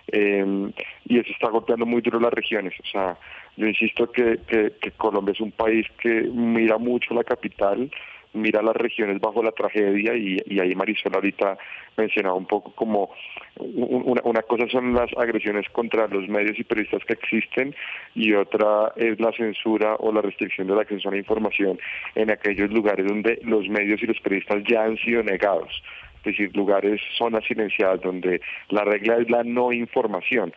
Speaker 13: em, y eso está golpeando muy duro las regiones. O sea, yo insisto que, que, Colombia es un país que mira mucho la capital, mira las regiones bajo la tragedia y, y ahí Marisol ahorita mencionaba un poco como una, una, cosa son las agresiones contra los medios y periodistas que existen y otra es la censura o la restricción del acceso a la información en aquellos lugares donde los medios y los periodistas ya han sido negados es decir, lugares, zonas silenciadas donde la regla es la no información.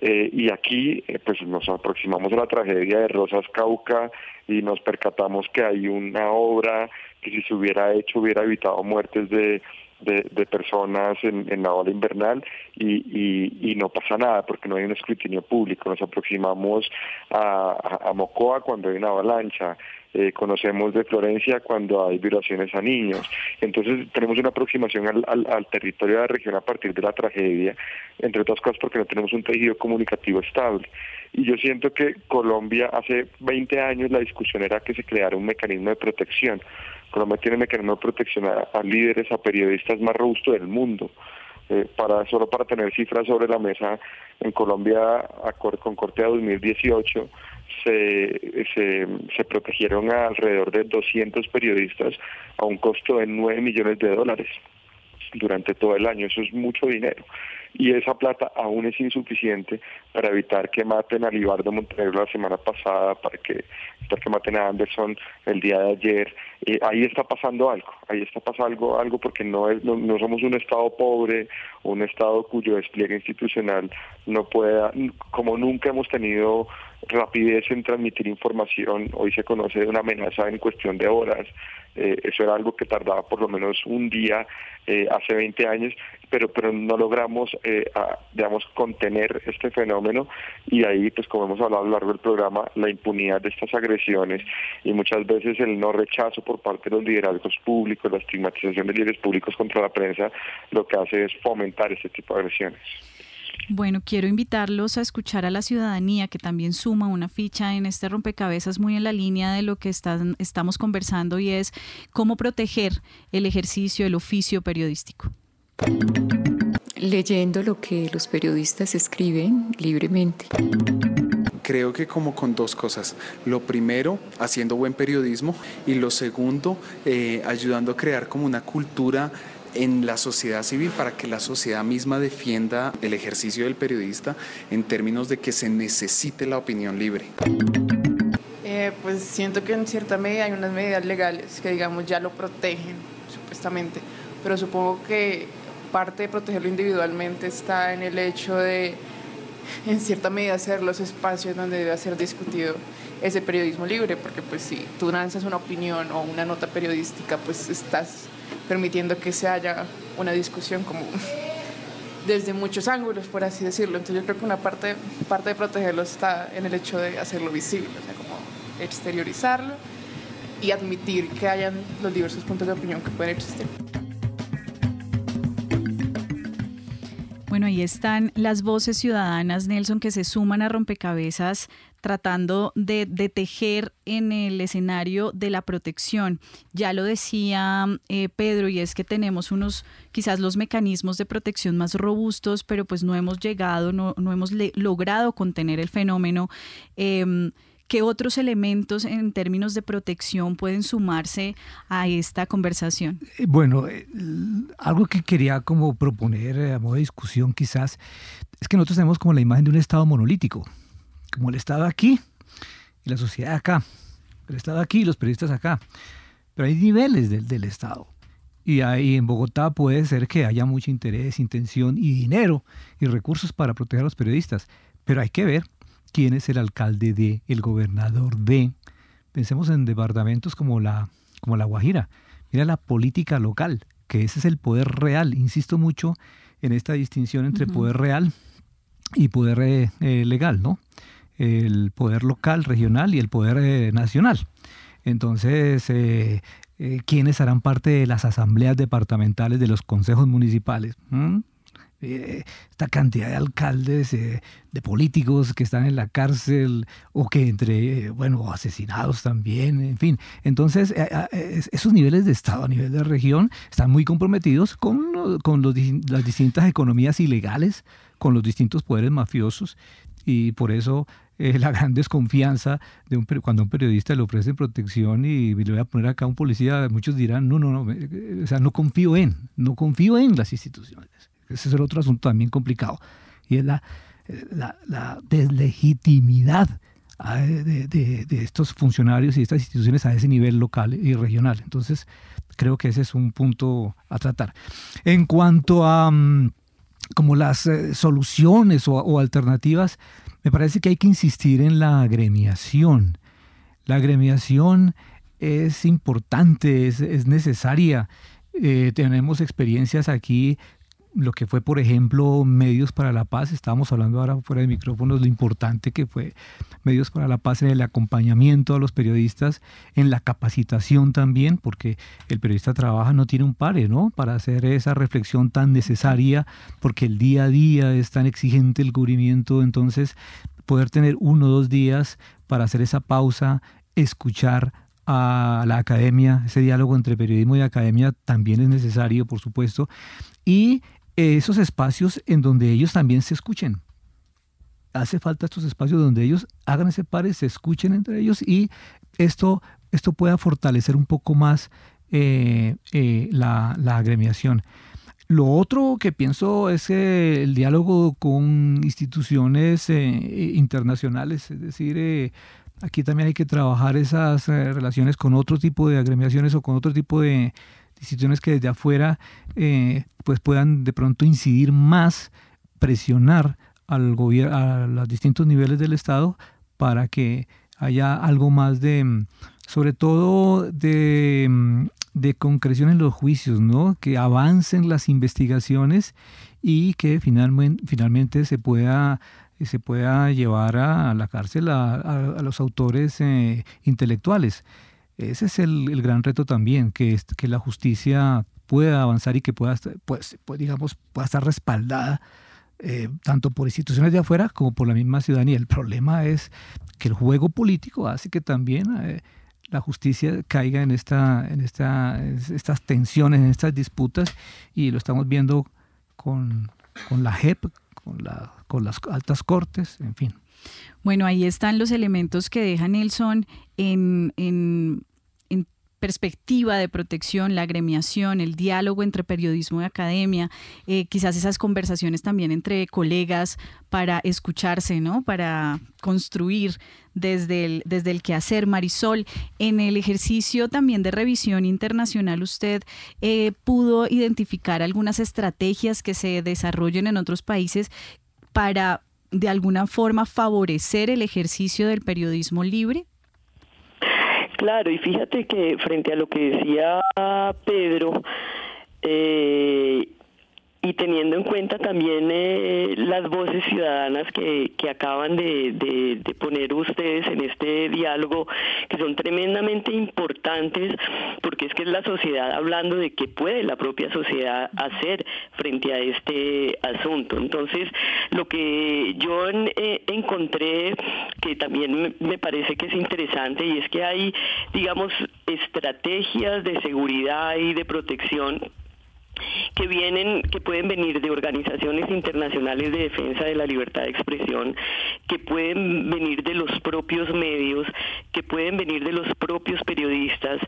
Speaker 13: Eh, y aquí eh, pues nos aproximamos a la tragedia de Rosas Cauca y nos percatamos que hay una obra que si se hubiera hecho hubiera evitado muertes de, de, personas en, la ola invernal y, y, no pasa nada porque no hay un escrutinio público. Nos aproximamos a, a Mocoa cuando hay una avalancha, eh, conocemos de Florencia cuando hay violaciones a niños. Entonces tenemos una aproximación al, al, territorio de la región a partir de la tragedia, entre otras cosas porque no tenemos un tejido comunicativo estable. Y yo siento que Colombia hace 20 años la discusión era que se creara un mecanismo de protección. Colombia tiene un mecanismo de protección a, líderes, a periodistas más robustos del mundo. Eh, para solo para tener cifras sobre la mesa, en Colombia, con corte a 2018, se, se, se protegieron a alrededor de 200 periodistas a un costo de 9 millones de dólares durante todo el año. Eso es mucho dinero. Y esa plata aún es insuficiente para evitar que maten a Libardo Montenegro la semana pasada, para que, para que maten a Anderson el día de ayer. Eh, ahí está pasando algo, ahí está pasando algo, algo porque no, es, no, no somos un Estado pobre, un Estado cuyo despliegue institucional no pueda, como nunca hemos tenido rapidez en transmitir información, hoy se conoce de una amenaza en cuestión de horas, eh, eso era algo que tardaba por lo menos un día eh, hace 20 años, pero pero no logramos, eh, digamos, contener este fenómeno. Y ahí, pues como hemos hablado a lo largo del programa, la impunidad de estas agresiones y muchas veces el no rechazo por parte de los liderazgos públicos, la estigmatización de líderes públicos contra la prensa, lo que hace es fomentar este tipo de agresiones.
Speaker 9: Bueno, quiero invitarlos a escuchar a la ciudadanía que también suma una ficha en este rompecabezas muy en la línea de lo que estamos conversando y es cómo proteger el ejercicio, el oficio periodístico.
Speaker 19: Leyendo lo que los periodistas escriben libremente
Speaker 20: creo que como con dos cosas. Lo primero, haciendo buen periodismo y lo segundo, eh, ayudando a crear como una cultura en la sociedad civil para que la sociedad misma defienda el ejercicio del periodista en términos de que se necesite la opinión libre?
Speaker 21: Eh, pues siento que en cierta medida hay unas medidas legales que digamos ya lo protegen, supuestamente, pero supongo que parte de protegerlo individualmente está en el hecho de, en cierta medida, hacer los espacios donde debe ser discutido ese periodismo libre, porque pues si tú lanzas una opinión o una nota periodística, pues estás permitiendo que se haya una discusión como (laughs) desde muchos ángulos, por así decirlo. Entonces yo creo que una parte, parte de protegerlo está en el hecho de hacerlo visible, o sea, como exteriorizarlo y admitir que hayan los diversos puntos de opinión que pueden existir.
Speaker 9: Bueno, ahí están las voces ciudadanas, Nelson, que se suman a rompecabezas tratando de, tejer en el escenario de la protección. Ya lo decía eh, Pedro, y es que tenemos unos, quizás los mecanismos de protección más robustos, pero pues no hemos llegado, no, hemos logrado contener el fenómeno. Em, ¿Qué otros elementos en términos de protección pueden sumarse a esta conversación?
Speaker 12: Eh, bueno, eh, algo que quería como proponer a modo de discusión quizás es que nosotros tenemos como la imagen de un Estado monolítico como el Estado aquí y la sociedad acá, el Estado aquí y los periodistas acá. Pero hay niveles del, del Estado. Y ahí en Bogotá puede ser que haya mucho interés, intención y dinero y recursos para proteger a los periodistas. Pero hay que ver quién es el alcalde de, el gobernador de. Pensemos en departamentos como la, como la Guajira. Mira la política local, que ese es el poder real. Insisto mucho en esta distinción entre poder real y poder eh, eh, legal, ¿no? El poder local, regional y el poder eh, nacional. Entonces, eh, eh, ¿quiénes harán parte de las asambleas departamentales de los consejos municipales? ¿Mm? esta cantidad de alcaldes, de políticos que están en la cárcel o que entre, bueno, asesinados también, en fin. Entonces, esos niveles de Estado a nivel de región están muy comprometidos con, con las distintas economías ilegales, con los distintos poderes mafiosos y por eso eh, la gran desconfianza de un, cuando a un periodista le ofrece protección y le voy a poner acá a un policía, muchos dirán, no, no, no, o sea, no confío en, no confío en las instituciones. Ese es el otro asunto también complicado. Y es la, la, deslegitimidad ah, de, de, estos funcionarios y estas instituciones a ese nivel local y regional. Entonces, creo que ese es un punto a tratar. En cuanto a mm, como las eh, soluciones o, alternativas, me parece que hay que insistir en la agremiación. La agremiación es importante, es, es necesaria. Eh, tenemos experiencias aquí lo que fue, por ejemplo, Medios para la Paz. Estábamos hablando ahora fuera de micrófonos lo importante que fue Medios para la Paz en el acompañamiento a los periodistas, en la capacitación también, porque el periodista trabaja, no tiene un pare, ¿no? Para hacer esa reflexión tan necesaria, porque el día a día es tan exigente el cubrimiento, entonces poder tener uno o dos días para hacer esa pausa, escuchar a la academia, ese diálogo entre periodismo y academia también es necesario, por supuesto, y esos espacios en donde ellos también se escuchen. Hace falta estos espacios donde ellos hagan ese par, se escuchen entre ellos y esto, esto pueda fortalecer un poco más eh, eh, la, agremiación. Lo otro que pienso es el diálogo con instituciones eh, internacionales, es decir, aquí también hay que trabajar esas relaciones con otro tipo de agremiaciones o con otro tipo de, instituciones que desde afuera eh, pues puedan de pronto incidir más, presionar al gobierno, a los distintos niveles del Estado para que haya algo más de, sobre todo de, de concreción en los juicios, ¿no? que avancen las investigaciones y que finalmente, finalmente se pueda se pueda llevar a, la cárcel a, los autores eh, intelectuales. Ese es el, gran reto también, que, que la justicia pueda avanzar y que pueda, pues, pues digamos, pueda estar respaldada eh, tanto por instituciones de afuera como por la misma ciudadanía. El problema es que el juego político hace que también eh, la justicia caiga en, esta, en esta, estas tensiones, en estas disputas, y lo estamos viendo con, con la JEP, con, la, con las altas cortes, en fin.
Speaker 9: Bueno, ahí están los elementos que deja Nelson en, en, perspectiva de protección, la agremiación, el diálogo entre periodismo y academia, eh, quizás esas conversaciones también entre colegas para escucharse, ¿no? Para construir desde el, desde el quehacer. Marisol, en el ejercicio también de revisión internacional, usted eh, pudo identificar algunas estrategias que se desarrollen en otros países para de alguna forma favorecer el ejercicio del periodismo libre?
Speaker 11: Claro, y fíjate que frente a lo que decía Pedro, eh, y teniendo en cuenta también eh, las voces ciudadanas que, que acaban de, poner ustedes en este diálogo, que son tremendamente importantes, porque es que es la sociedad hablando de qué puede la propia sociedad hacer frente a este asunto. Entonces, lo que yo eh, encontré, que también me parece que es interesante, y es que hay, digamos, estrategias de seguridad y de protección que vienen, que pueden venir de organizaciones internacionales de defensa de la libertad de expresión, que pueden venir de los propios medios, que pueden venir de los propios periodistas,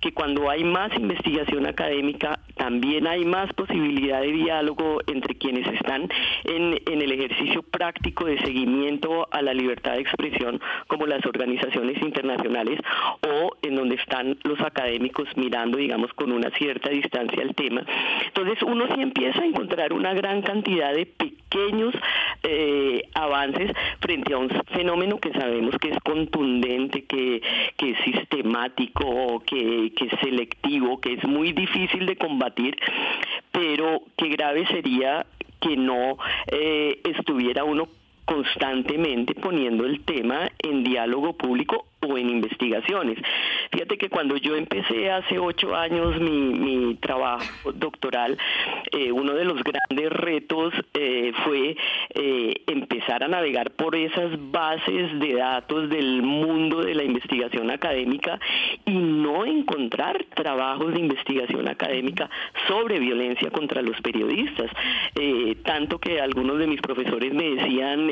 Speaker 11: que cuando hay más investigación académica también hay más posibilidad de diálogo entre quienes están en, en el ejercicio práctico de seguimiento a la libertad de expresión, como las organizaciones internacionales, o en donde están los académicos mirando, digamos, con una cierta distancia al tema entonces uno sí empieza a encontrar una gran cantidad de pequeños eh, avances frente a un fenómeno que sabemos que es contundente, que, es sistemático, que, es selectivo, que es muy difícil de combatir, pero qué grave sería que no eh, estuviera uno constantemente poniendo el tema en diálogo público o en investigaciones. Fíjate que cuando yo empecé hace ocho años mi, trabajo doctoral, eh, uno de los grandes retos eh, fue eh, empezar a navegar por esas bases de datos del mundo de la investigación académica y no encontrar trabajos de investigación académica sobre violencia contra los periodistas. tanto que algunos de mis profesores me decían,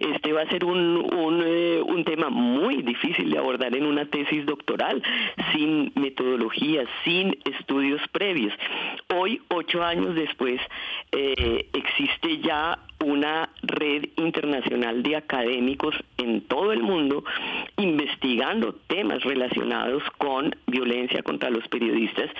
Speaker 11: este va a ser un, un, un tema muy difícil de abordar en una tesis doctoral, sin metodología, sin estudios previos. Hoy, ocho años después, eh, existe ya una red internacional de académicos en todo el mundo investigando temas relacionados con violencia contra los periodistas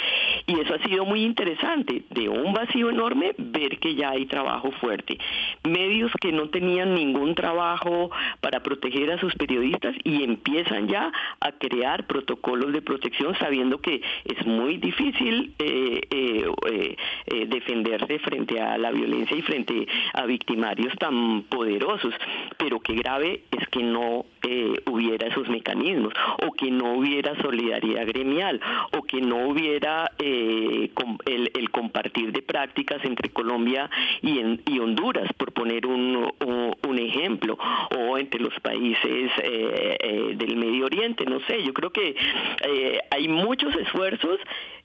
Speaker 11: y eso ha sido muy interesante, de un vacío enorme ver que ya hay trabajo fuerte. Medios que no tenían ningún trabajo para proteger a sus periodistas y empiezan ya a crear protocolos de protección sabiendo que es muy difícil eh, eh, eh, defenderse frente a la violencia y frente a victimarios tan poderosos, pero qué grave es que no hubiera esos mecanismos o que no hubiera solidaridad gremial o que no hubiera el, compartir de prácticas entre Colombia y, Honduras, por poner un, ejemplo, o entre los países del Medio Oriente, no sé, yo creo que hay muchos esfuerzos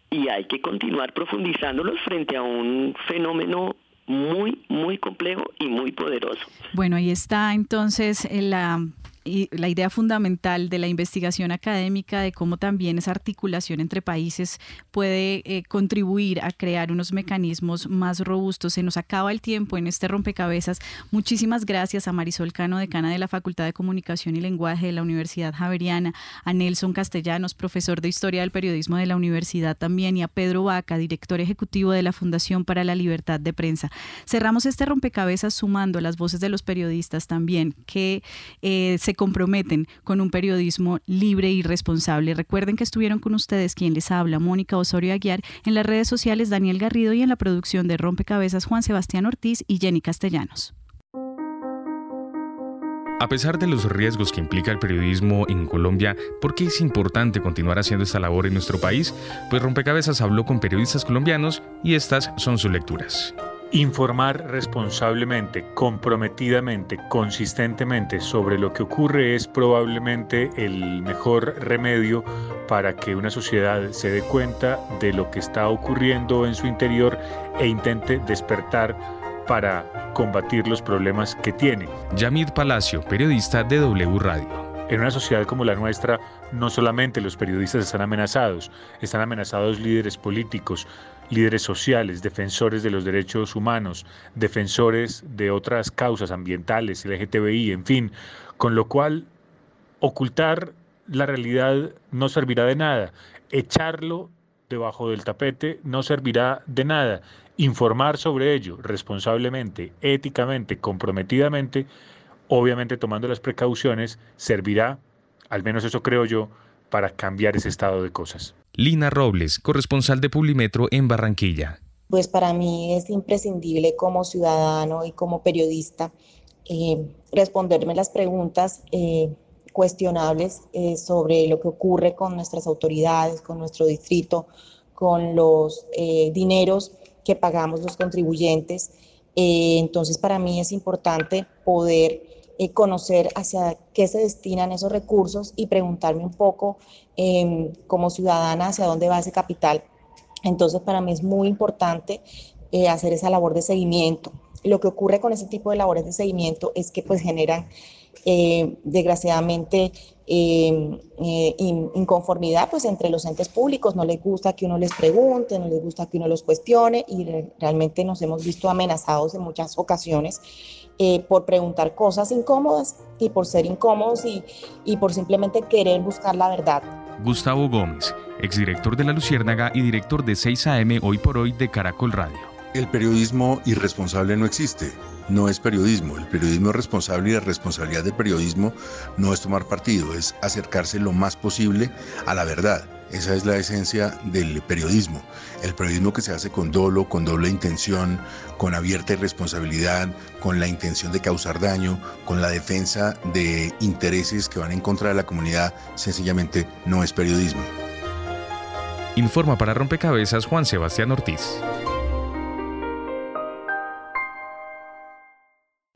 Speaker 11: y hay que continuar profundizándolos frente a un fenómeno muy, muy complejo y muy poderoso.
Speaker 9: Bueno, ahí está entonces la la idea fundamental de la investigación académica, de cómo también esa articulación entre países puede eh, contribuir a crear unos mecanismos más robustos. Se nos acaba el tiempo en este rompecabezas. Muchísimas gracias a Marisol Cano, decana de la Facultad de Comunicación y Lenguaje de la Universidad Javeriana, a Nelson Castellanos, profesor de Historia del Periodismo de la Universidad también, y a Pedro Vaca, director ejecutivo de la Fundación para la Libertad de Prensa. Cerramos este rompecabezas sumando las voces de los periodistas también que eh, se comprometen con un periodismo libre y responsable. Recuerden que estuvieron con ustedes quien les habla, Mónica Osorio Aguiar, en las redes sociales Daniel Garrido y en la producción de Rompecabezas Juan Sebastián Ortiz y Jenny Castellanos.
Speaker 22: A pesar de los riesgos que implica el periodismo en Colombia, ¿por qué es importante continuar haciendo esta labor en nuestro país? Pues Rompecabezas habló con periodistas colombianos y estas son sus lecturas.
Speaker 23: Informar responsablemente, comprometidamente, consistentemente sobre lo que ocurre es probablemente el mejor remedio para que una sociedad se dé cuenta de lo que está ocurriendo en su interior e intente despertar para combatir los problemas que tiene.
Speaker 22: Yamid Palacio, periodista de W Radio.
Speaker 23: En una sociedad como la nuestra, no solamente los periodistas están amenazados, están amenazados líderes políticos, líderes sociales, defensores de los derechos humanos, defensores de otras causas ambientales, LGTBI, en fin, con lo cual ocultar la realidad no servirá de nada, echarlo debajo del tapete no servirá de nada, informar sobre ello responsablemente, éticamente, comprometidamente, obviamente tomando las precauciones, servirá, al menos eso creo yo, para cambiar ese estado de cosas.
Speaker 22: Lina Robles, corresponsal de Publimetro en Barranquilla.
Speaker 24: Pues para mí es imprescindible como ciudadano y como periodista eh, responderme las preguntas eh, cuestionables eh, sobre lo que ocurre con nuestras autoridades, con nuestro distrito, con los dineros que pagamos los contribuyentes. entonces para mí es importante poder eh, conocer hacia qué se destinan esos recursos y preguntarme un poco em, como ciudadana hacia dónde va ese capital. Entonces, para mí es muy importante eh, hacer esa labor de seguimiento. Lo que ocurre con ese tipo de labores de seguimiento es que pues generan eh, em, inconformidad pues entre los entes públicos, no les gusta que uno les pregunte, no les gusta que uno los cuestione y realmente nos hemos visto amenazados en muchas ocasiones eh, por preguntar cosas incómodas y por ser incómodos y, y por simplemente querer buscar la verdad.
Speaker 22: Gustavo Gómez, exdirector de La Luciérnaga y director de 6am Hoy por Hoy de Caracol Radio.
Speaker 25: El periodismo irresponsable no existe, no es periodismo. El periodismo responsable y la responsabilidad del periodismo no es tomar partido, es acercarse lo más posible a la verdad Esa es la esencia del periodismo. El periodismo que se hace con dolo, con doble intención, con abierta irresponsabilidad, con la intención de causar daño, con la defensa de intereses que van en contra de la comunidad, sencillamente no es periodismo.
Speaker 22: Informa para Rompecabezas Juan Sebastián Ortiz.